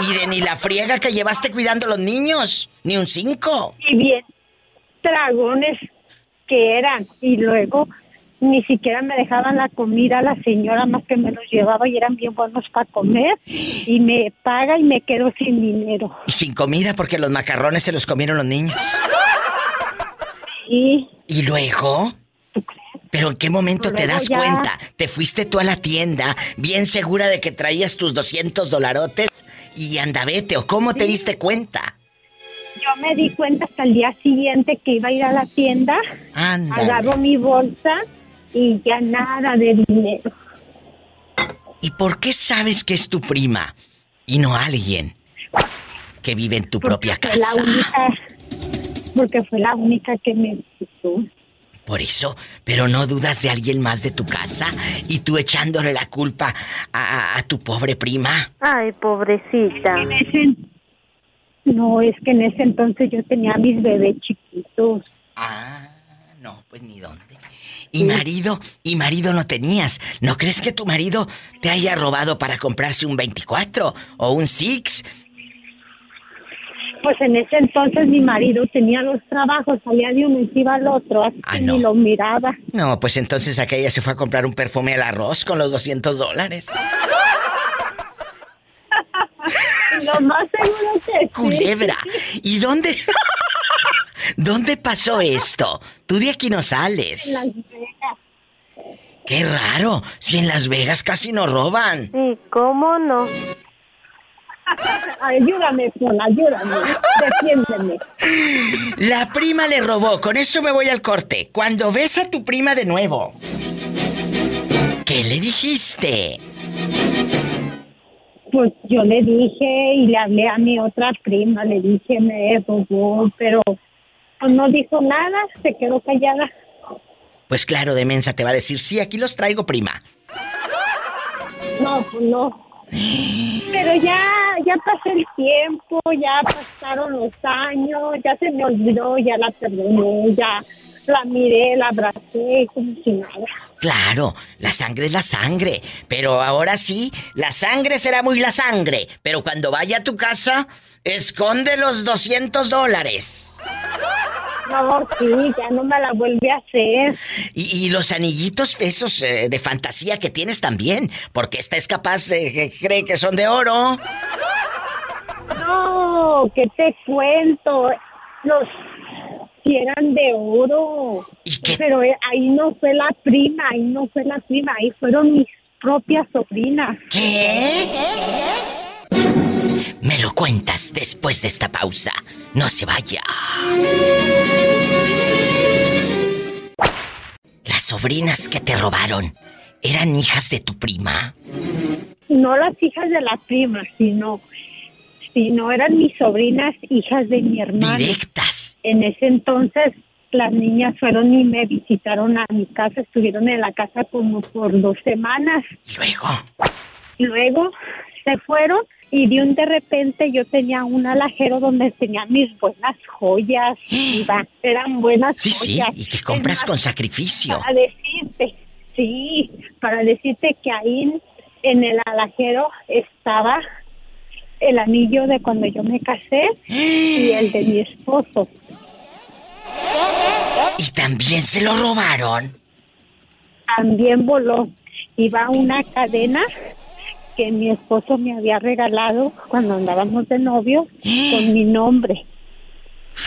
Y de ni la friega que llevaste cuidando a los niños, ni un cinco. Y bien, dragones que eran. Y luego ni siquiera me dejaban la comida la señora más que me los llevaba y eran bien buenos para comer y me paga y me quedo sin dinero. Y sin comida porque los macarrones se los comieron los niños. Y ¿Y luego? ¿Pero en qué momento te das ya- cuenta? Te fuiste tú a la tienda bien segura de que traías tus 200 dolarotes y andavete, ¿o cómo te diste cuenta? yo me di cuenta hasta el día siguiente que iba a ir a la tienda, Ándale. agarro mi bolsa y ya nada de dinero. ¿Y por qué sabes que es tu prima y no alguien que vive en tu propia Fue la casa? única, porque fue la única que me visitó. Por eso, pero no dudas de alguien más de tu casa y tú echándole la culpa a, a- a tu pobre prima. Ay, pobrecita. No, es que en ese entonces yo tenía a mis bebés chiquitos. Ah, no, pues ni dónde. Y marido, y marido no tenías. ¿No crees que tu marido te haya robado para comprarse un 24 o un Six? Pues en ese entonces mi marido tenía los trabajos, salía de uno y iba al otro, así Ah, que no. ni lo miraba. No, pues entonces aquella se fue a comprar un perfume al arroz con los 200 dólares. Lo más seguro que sí. Culebra. ¿Y dónde? ¿Dónde pasó esto? Tú de aquí no En sales. Las Vegas. Qué raro. Si en Las Vegas casi no roban. Sí, ¿cómo no? Ayúdame, Juan, ayúdame. Defiéndeme. La prima le robó. Con eso me voy al corte. Cuando ves a tu prima de nuevo. ¿Qué le dijiste? Pues yo le dije y le hablé a mi otra prima, le dije me robó, pero no dijo nada, se quedó callada. Pues claro, de mensa te va a decir, sí, aquí los traigo, prima. No, pues no. Pero ya, ya pasó el tiempo, ya pasaron los años, ya se me olvidó, ya la perdoné, ya la miré, la abracé, como si nada. Claro, la sangre es la sangre. Pero ahora sí, la sangre será muy la sangre. Pero cuando vaya a tu casa, esconde los 200 dólares. No, sí, ya no me la vuelve a hacer. Y, y los anillitos esos eh, de fantasía que tienes también. Porque esta es capaz de que cree que son de oro. No, ¿qué te cuento? Los si eran de oro. Pero eh, ahí no fue la prima, ahí no fue la prima, ahí fueron mis propias sobrinas. ¿Qué? Me lo cuentas después de esta pausa. No se vaya. Las sobrinas que te robaron eran hijas de tu prima. No las hijas de la prima, sino, sino eran mis sobrinas, hijas de mi hermana. Directas. En ese entonces las niñas fueron y me visitaron a mi casa, estuvieron en la casa como por dos semanas. Luego. Luego se fueron y de un de repente yo tenía un alajero donde tenía mis buenas joyas, iba, eran buenas Sí, sí, joyas. y que compras con sacrificio. Para decirte, sí, para decirte que ahí en el alajero estaba el anillo de cuando yo me casé y el de mi esposo. Y también se lo robaron. También voló. Iba una cadena que mi esposo me había regalado cuando andábamos de novio con mi nombre.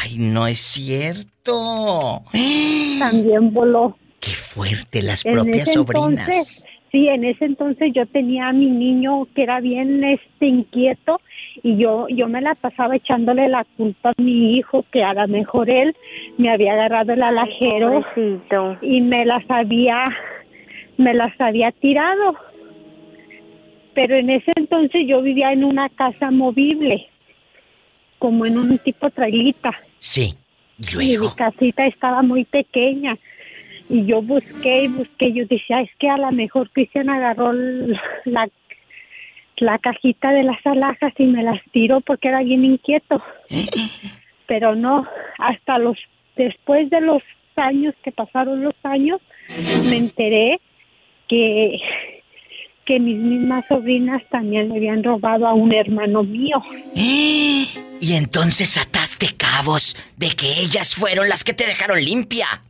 Ay, no es cierto. También voló. Qué fuerte las En propias sobrinas. entonces, sí, en ese entonces yo tenía a mi niño que era bien este inquieto y yo yo me la pasaba echándole la culpa a mi hijo que a lo mejor él me había agarrado el alajero y me las había me las había tirado. Pero en ese entonces yo vivía en una casa movible. como en un tipo trailita. Sí. ¿Y Y luego? mi casita estaba muy pequeña. Y yo busqué y busqué. Yo decía, es que a lo mejor Cristian agarró la, la cajita de las alhajas y me las tiró porque era bien inquieto. Pero no, hasta los, después de los años que pasaron los años, me enteré que, que mis mismas sobrinas también le habían robado a un hermano mío. Y entonces ataste cabos de que ellas fueron las que te dejaron limpia.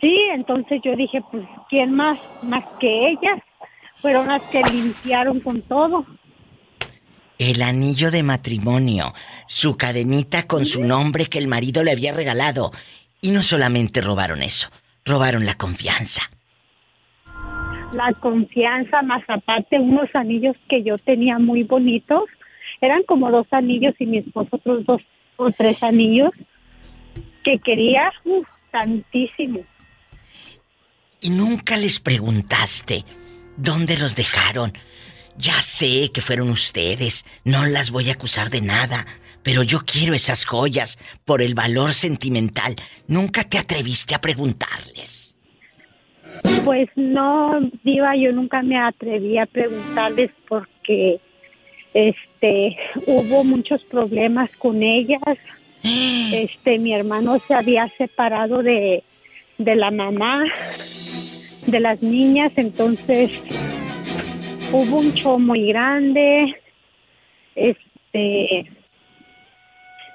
Sí, entonces yo dije, pues, ¿quién más? Más que ellas. Fueron las que limpiaron con todo. El anillo de matrimonio, su cadenita con su nombre que el marido le había regalado. Y no solamente robaron eso, robaron la confianza. La confianza, más aparte unos anillos que yo tenía muy bonitos. Eran como dos anillos y mi esposo otros dos o tres anillos que quería tantísimo. Y nunca les preguntaste dónde los dejaron. Ya sé que fueron ustedes, no las voy a acusar de nada, pero yo quiero esas joyas por el valor sentimental. Nunca te atreviste a preguntarles. Pues no, Diva, yo nunca me atreví a preguntarles porque este hubo muchos problemas con ellas. Este, mi hermano se había separado de, de la mamá de las niñas, entonces hubo un show muy grande. Este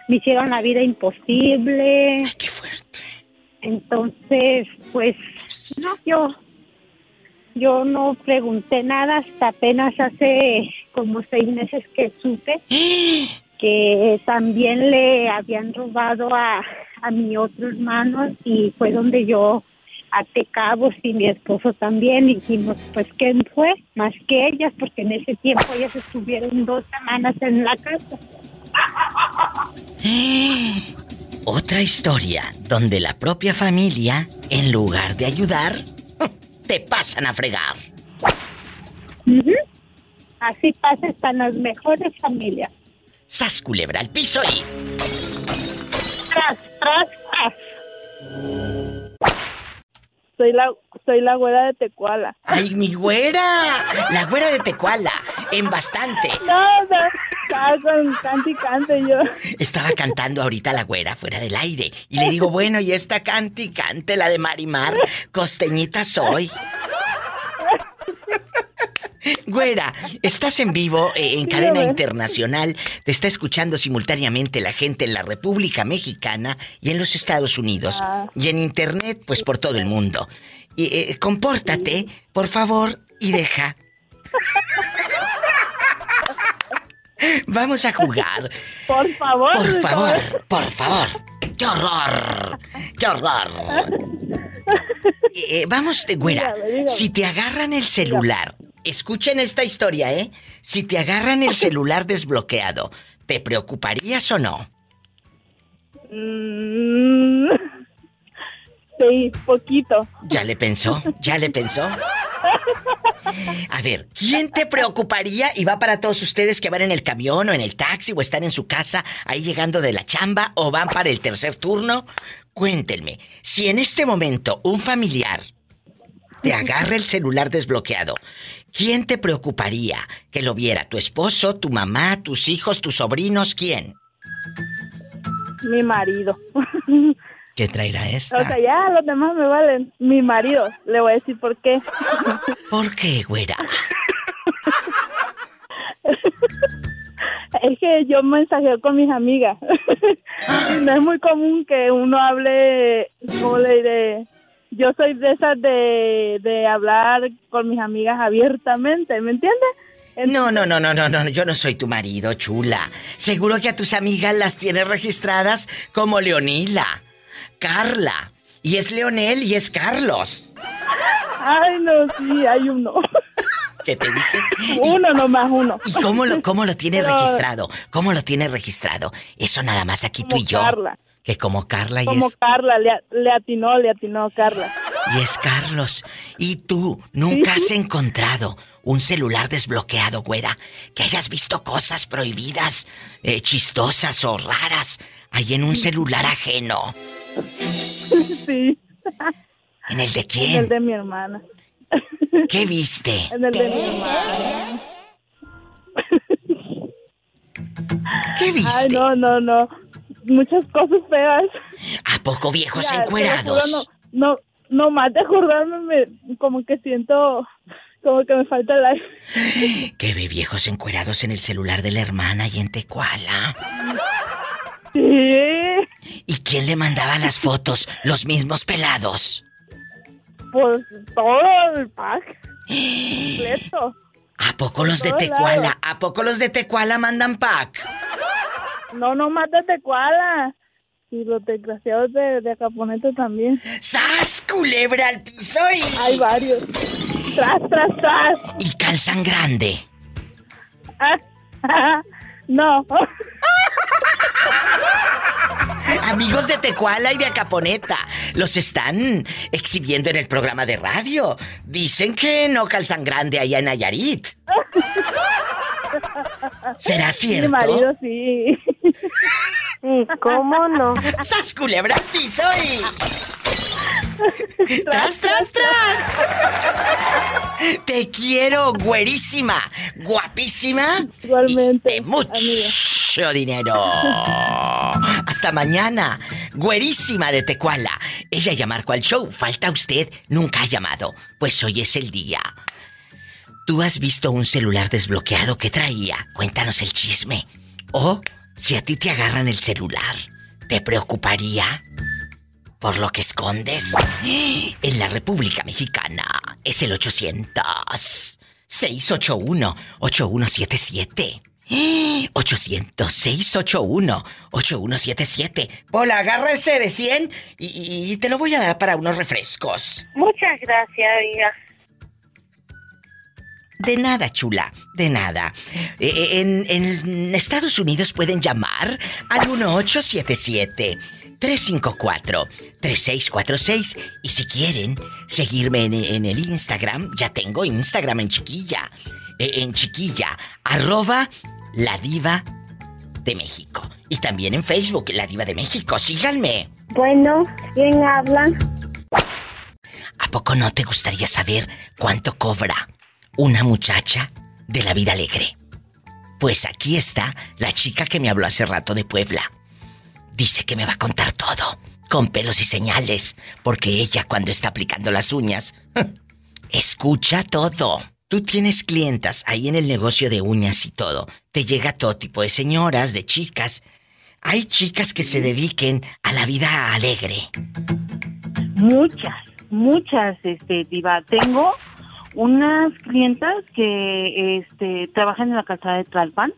me hicieron la vida imposible. qué fuerte. Entonces, pues, no, yo, yo no pregunté nada hasta apenas hace como seis meses que supe que también le habían robado a, a mi otro hermano y fue donde yo até cabos y mi esposo también dijimos, pues, ¿quién fue? Más que ellas, porque en ese tiempo ellas estuvieron dos semanas en la casa. Otra historia donde la propia familia, en lugar de ayudar, te pasan a fregar. Así pasa hasta las mejores familias. Sas culebra al piso y. Tras, tras, tras. Soy la, soy la güera de Tecuala. ¡Ay, mi güera! La güera de Tecuala, en bastante. No, no, estaba con cante y cante yo. Estaba cantando ahorita la güera fuera del aire. Y le digo, bueno, y esta cante y cante, la de Marimar, costeñita soy. Güera, estás en vivo eh, en cadena internacional. Te está escuchando simultáneamente la gente en la República Mexicana y en los Estados Unidos. Ah. Y en internet, pues por todo el mundo. Y eh, compórtate, por favor, y deja. Vamos a jugar. Por favor. Por favor, por favor. ¡Qué horror! ¡Qué horror! Eh, vamos, de güera. Dígame, dígame. Si te agarran el celular, escuchen esta historia, ¿eh? Si te agarran el celular desbloqueado, ¿te preocuparías o no? Mm, sí, poquito. ¿Ya le pensó? ¿Ya le pensó? A ver, ¿quién te preocuparía? Y va para todos ustedes que van en el camión o en el taxi o están en su casa ahí llegando de la chamba o van para el tercer turno. Cuéntenme, si en este momento un familiar te agarra el celular desbloqueado, ¿quién te preocuparía que lo viera? ¿Tu esposo, tu mamá, tus hijos, tus sobrinos? ¿Quién? Mi marido. ¿Qué traerá O esta? sea, ya los demás me valen. Mi marido. Le voy a decir por qué. ¿Por qué, güera? Es que yo mensajeo con mis amigas. No es muy común que uno hable, ¿cómo le diré? Yo soy de esas de, de hablar con mis amigas abiertamente, ¿me entiendes? No, no, no, no, no, no, yo no soy tu marido, chula. Seguro que a tus amigas las tienes registradas como Leonila, Carla, y es Leonel y es Carlos. Ay, no, sí, hay uno. ¿Qué te dije? Uno nomás, uno. ¿Y cómo lo, cómo lo tiene Pero- registrado? ¿Cómo lo tiene registrado? Eso nada más aquí tú y yo. Carla. Que como Carla y Como es... Carla, le, le atinó, le atinó Carla. Y es Carlos. ¿Y tú nunca has encontrado un celular desbloqueado, güera? Que hayas visto cosas prohibidas, eh, chistosas o raras ahí en un celular ajeno. Sí. ¿En el de En quién? el de mi hermana. ¿Qué viste? En el de mi hermana. ¿Qué viste? Ay, no, no, no. Muchas cosas feas. ¿A poco viejos Ya, encuerados? juro, No, no, no más de acordarme, me, como que siento, como que me falta el aire. ¿Qué ve viejos encuerados en el celular de la hermana y en Tecuala? Sí. ¿Y quién le mandaba las fotos? ¿Los mismos pelados? Pues todo el pack. completo. ¿A poco los de Tecuala? ¿A poco los de Tecuala mandan pack? No, no de Tecuala. Y los desgraciados de, de Acaponeta también. ¡Sas, culebra al piso y... Hay varios. Tras, tras, tras. Y calzan grande. no. Amigos de Tecuala y de Acaponeta, los están exhibiendo en el programa de radio. Dicen que no calzan grande allá en Nayarit. ¿Será cierto? Mi marido sí. ¿Y cómo no? ¡Sas, culebra piso y... ¡Tras, tras, tras! Te quiero, güerísima, guapísima. Igualmente. Y mucho dinero. Hasta mañana. Güerísima de Tecuala. Ella ya al show. Falta usted. Nunca ha llamado. Pues hoy es el día. ¿Tú has visto un celular desbloqueado que traía? Cuéntanos el chisme. O si a ti te agarran el celular, ¿te preocuparía? por lo que escondes. En la República Mexicana es el 800 681 8177. 800 681 8177. Pola, agarra ese de 100 y, y te lo voy a dar para unos refrescos. Muchas gracias, amiga. De nada, chula, de nada. Eh, eh, en, en Estados Unidos pueden llamar al 1877 354-3646 y si quieren seguirme en, en el Instagram, ya tengo Instagram en chiquilla, eh, en chiquilla, arroba la diva de México. Y también en Facebook, la diva de México, síganme. Bueno, ¿quién habla? ¿A poco no te gustaría saber cuánto cobra una muchacha de la vida alegre? Pues aquí está la chica que me habló hace rato de Puebla. Dice que me va a contar todo, con pelos y señales, porque ella cuando está aplicando las uñas, escucha todo. Tú tienes clientas ahí en el negocio de uñas y todo. Te llega todo tipo de señoras, de chicas. Hay chicas que se dediquen a la vida alegre. Muchas, muchas, este, diva. Tengo unas clientas que, este, trabajan en la calzada de Tlalpan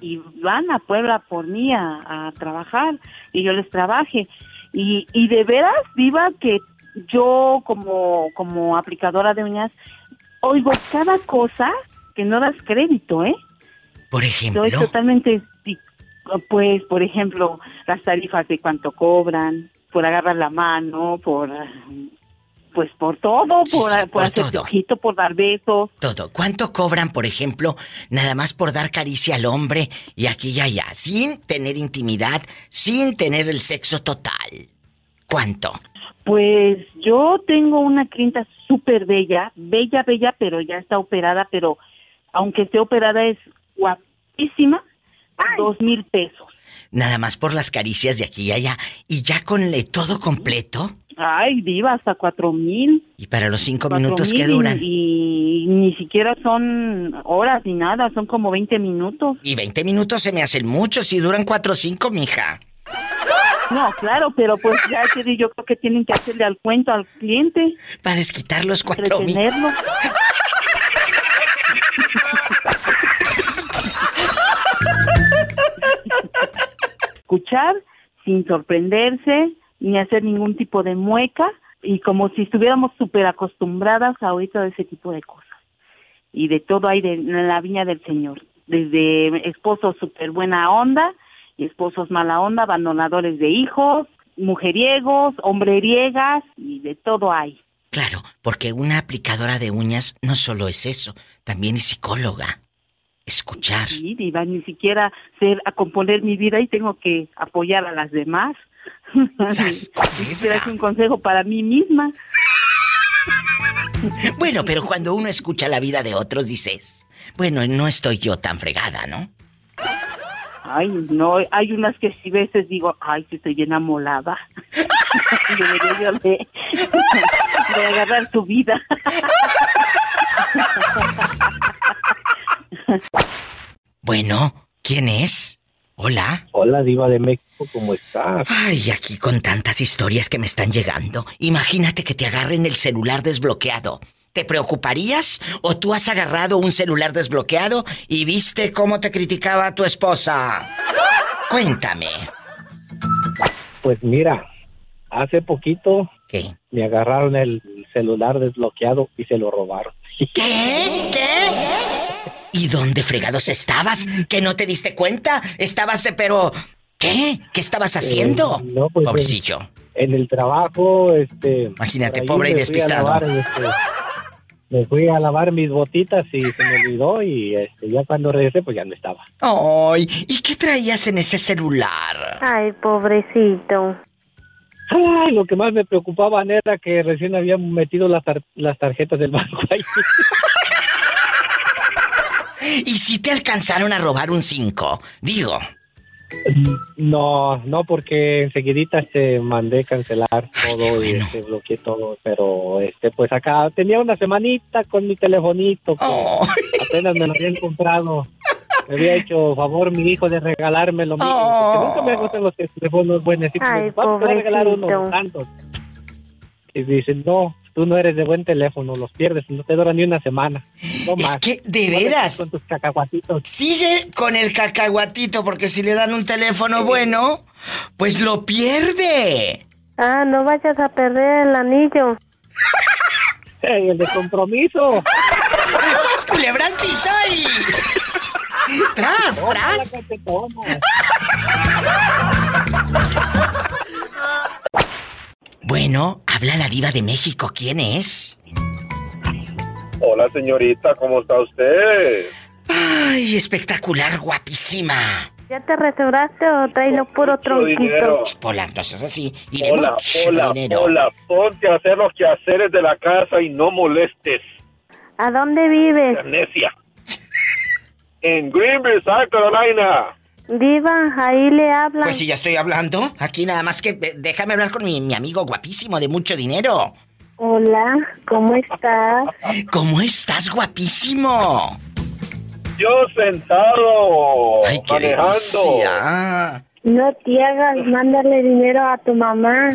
y van a Puebla por mí a, a trabajar y yo les trabaje. Y, y de veras, diva, que yo como, como aplicadora de uñas oigo cada cosa que no das crédito, ¿eh? Por ejemplo. Soy totalmente, pues, por ejemplo, las tarifas de cuánto cobran, por agarrar la mano, por, pues, por todo, Sí, por, sí, por por hacer todo. ojito, por dar besos. Todo. ¿Cuánto cobran, por ejemplo, nada más por dar caricia al hombre y aquí y allá, sin tener intimidad, sin tener el sexo total? ¿Cuánto? Pues yo tengo una clienta súper bella, bella, bella, pero ya está operada, pero aunque esté operada es guapísima, dos mil pesos. Nada más por las caricias de aquí y allá. Y ya con el todo completo. Ay, diva, hasta cuatro mil. Y para los cinco minutos que mil y- duran. Y, ni siquiera son horas ni nada, son como 20 minutos. Y 20 minutos se me hacen mucho si duran cuatro o cinco, mija. No, claro, pero pues ya que yo creo que tienen que hacerle al cuento al cliente. Para desquitar los cuatro mil. Escuchar sin sorprenderse ni hacer ningún tipo de mueca y como si estuviéramos súper acostumbradas a oír todo ese tipo de cosas. Y de todo hay de, en la viña del Señor. Desde esposos súper buena onda esposos mala onda, abandonadores de hijos, mujeriegos, hombreriegas y de todo hay. Claro, porque una aplicadora de uñas no solo es eso, también es psicóloga. Escuchar. Sí, Diva, ni siquiera sé a componer mi vida y tengo que apoyar a las demás. Ni siquiera es un consejo para mí misma. Bueno, pero cuando uno escucha la vida de otros dices, bueno, no estoy yo tan fregada, ¿no? Ay, no, hay unas que si veces digo, ay, si estoy bien amolada. Debería yo de, de agarrar su vida. Bueno, ¿quién es? Hola. Hola, Diva de México, ¿cómo estás? Ay, aquí con tantas historias que me están llegando. Imagínate que te agarren el celular desbloqueado. ¿Te preocuparías? ¿O tú has agarrado un celular desbloqueado y viste cómo te criticaba tu esposa? Cuéntame. Pues mira, hace poquito ¿Qué? me agarraron el celular desbloqueado y se lo robaron. ¿Qué? ¿Qué? ¿Y dónde fregados estabas? ¿Que no te diste cuenta? Estabas, eh, pero... ¿Qué? ¿Qué estabas haciendo? Eh, no, pues, Pobrecillo. En el trabajo, este... Imagínate, pobre y despistado. lavar, este, me fui a lavar mis botitas y se me olvidó y este, ya cuando regresé pues ya no estaba. Ay, ¿y qué traías en ese celular? Ay, pobrecito. Ay, lo que más me preocupaba era que recién habían metido las, tar- las tarjetas del banco ahí. ¿Y si te alcanzaron a robar un 5? Digo. No, no, porque enseguidita este, mandé cancelar todo y este, bloqueé todo, pero este, pues acá tenía una semanita con mi telefonito que apenas me lo habían comprado. Me había hecho favor mi hijo de regalármelo, mi- porque nunca me gustan los teléfonos buenos. Y Ay, me "Vamos, te voy a regalar uno tantos. Y dicen, no, tú no eres de buen teléfono, los pierdes, no te dura ni una semana. No Es más. que, de No veras. Con tus cacahuatitos. Sigue con el cacahuatito porque si le dan un teléfono bueno, pues lo pierde. Ah, no vayas a perder el anillo. Ey, el de compromiso. ¡Sas culebra al piso y... ¡Tras, tras! Bueno, habla la diva de México. ¿Quién es? Hola señorita, ¿cómo está usted? Ay, espectacular, guapísima. ¿Ya te restauraste o traes lo puro tronquito? dinero. Pola, no seas así. Y de Hola, mucho hola, dinero. hola, ponte a hacer los quehaceres de la casa y no molestes, ¿A dónde vives? necia. En Greenville, South Carolina. Diva, ahí le hablan. Pues si ya estoy hablando, aquí nada más que de- déjame hablar con mi, mi amigo guapísimo de mucho dinero. Hola, ¿cómo estás? ¿Cómo estás, guapísimo? Yo sentado, Ay, qué manejando. delicia. No te hagas, mándale dinero a tu mamá.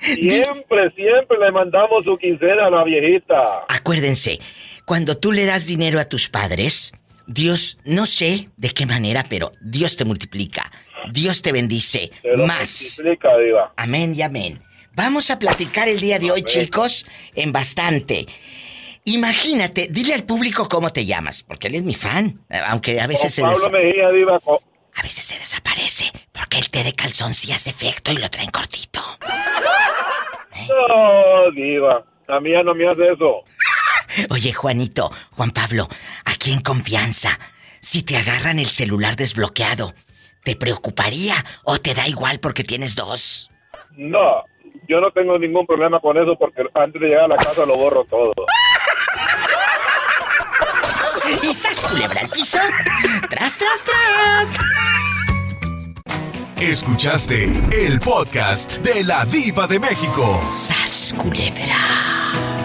Siempre, siempre le mandamos su quincena a la viejita. Acuérdense, cuando tú le das dinero a tus padres, Dios, no sé de qué manera, pero Dios te multiplica. Dios te bendice Te más. multiplica, diva. Amén y amén. Vamos a platicar el día de hoy, chicos, en bastante. Imagínate, dile al público cómo te llamas, porque él es mi fan, aunque a veces se Pablo Mejía, diva. a veces se desaparece, porque el té de calzón sí hace efecto y lo traen cortito. No, diva. A mí ya no me hace eso. Oye, Juanito, Juan Pablo, aquí en confianza, si te agarran el celular desbloqueado, ¿te preocuparía o te da igual porque tienes dos? No, yo no tengo ningún problema con eso porque antes de llegar a la casa lo borro todo. ¿Y sas culebra al piso? ¡Tras, tras, tras! Escuchaste el podcast de la Diva de México. ¡Sas culebra!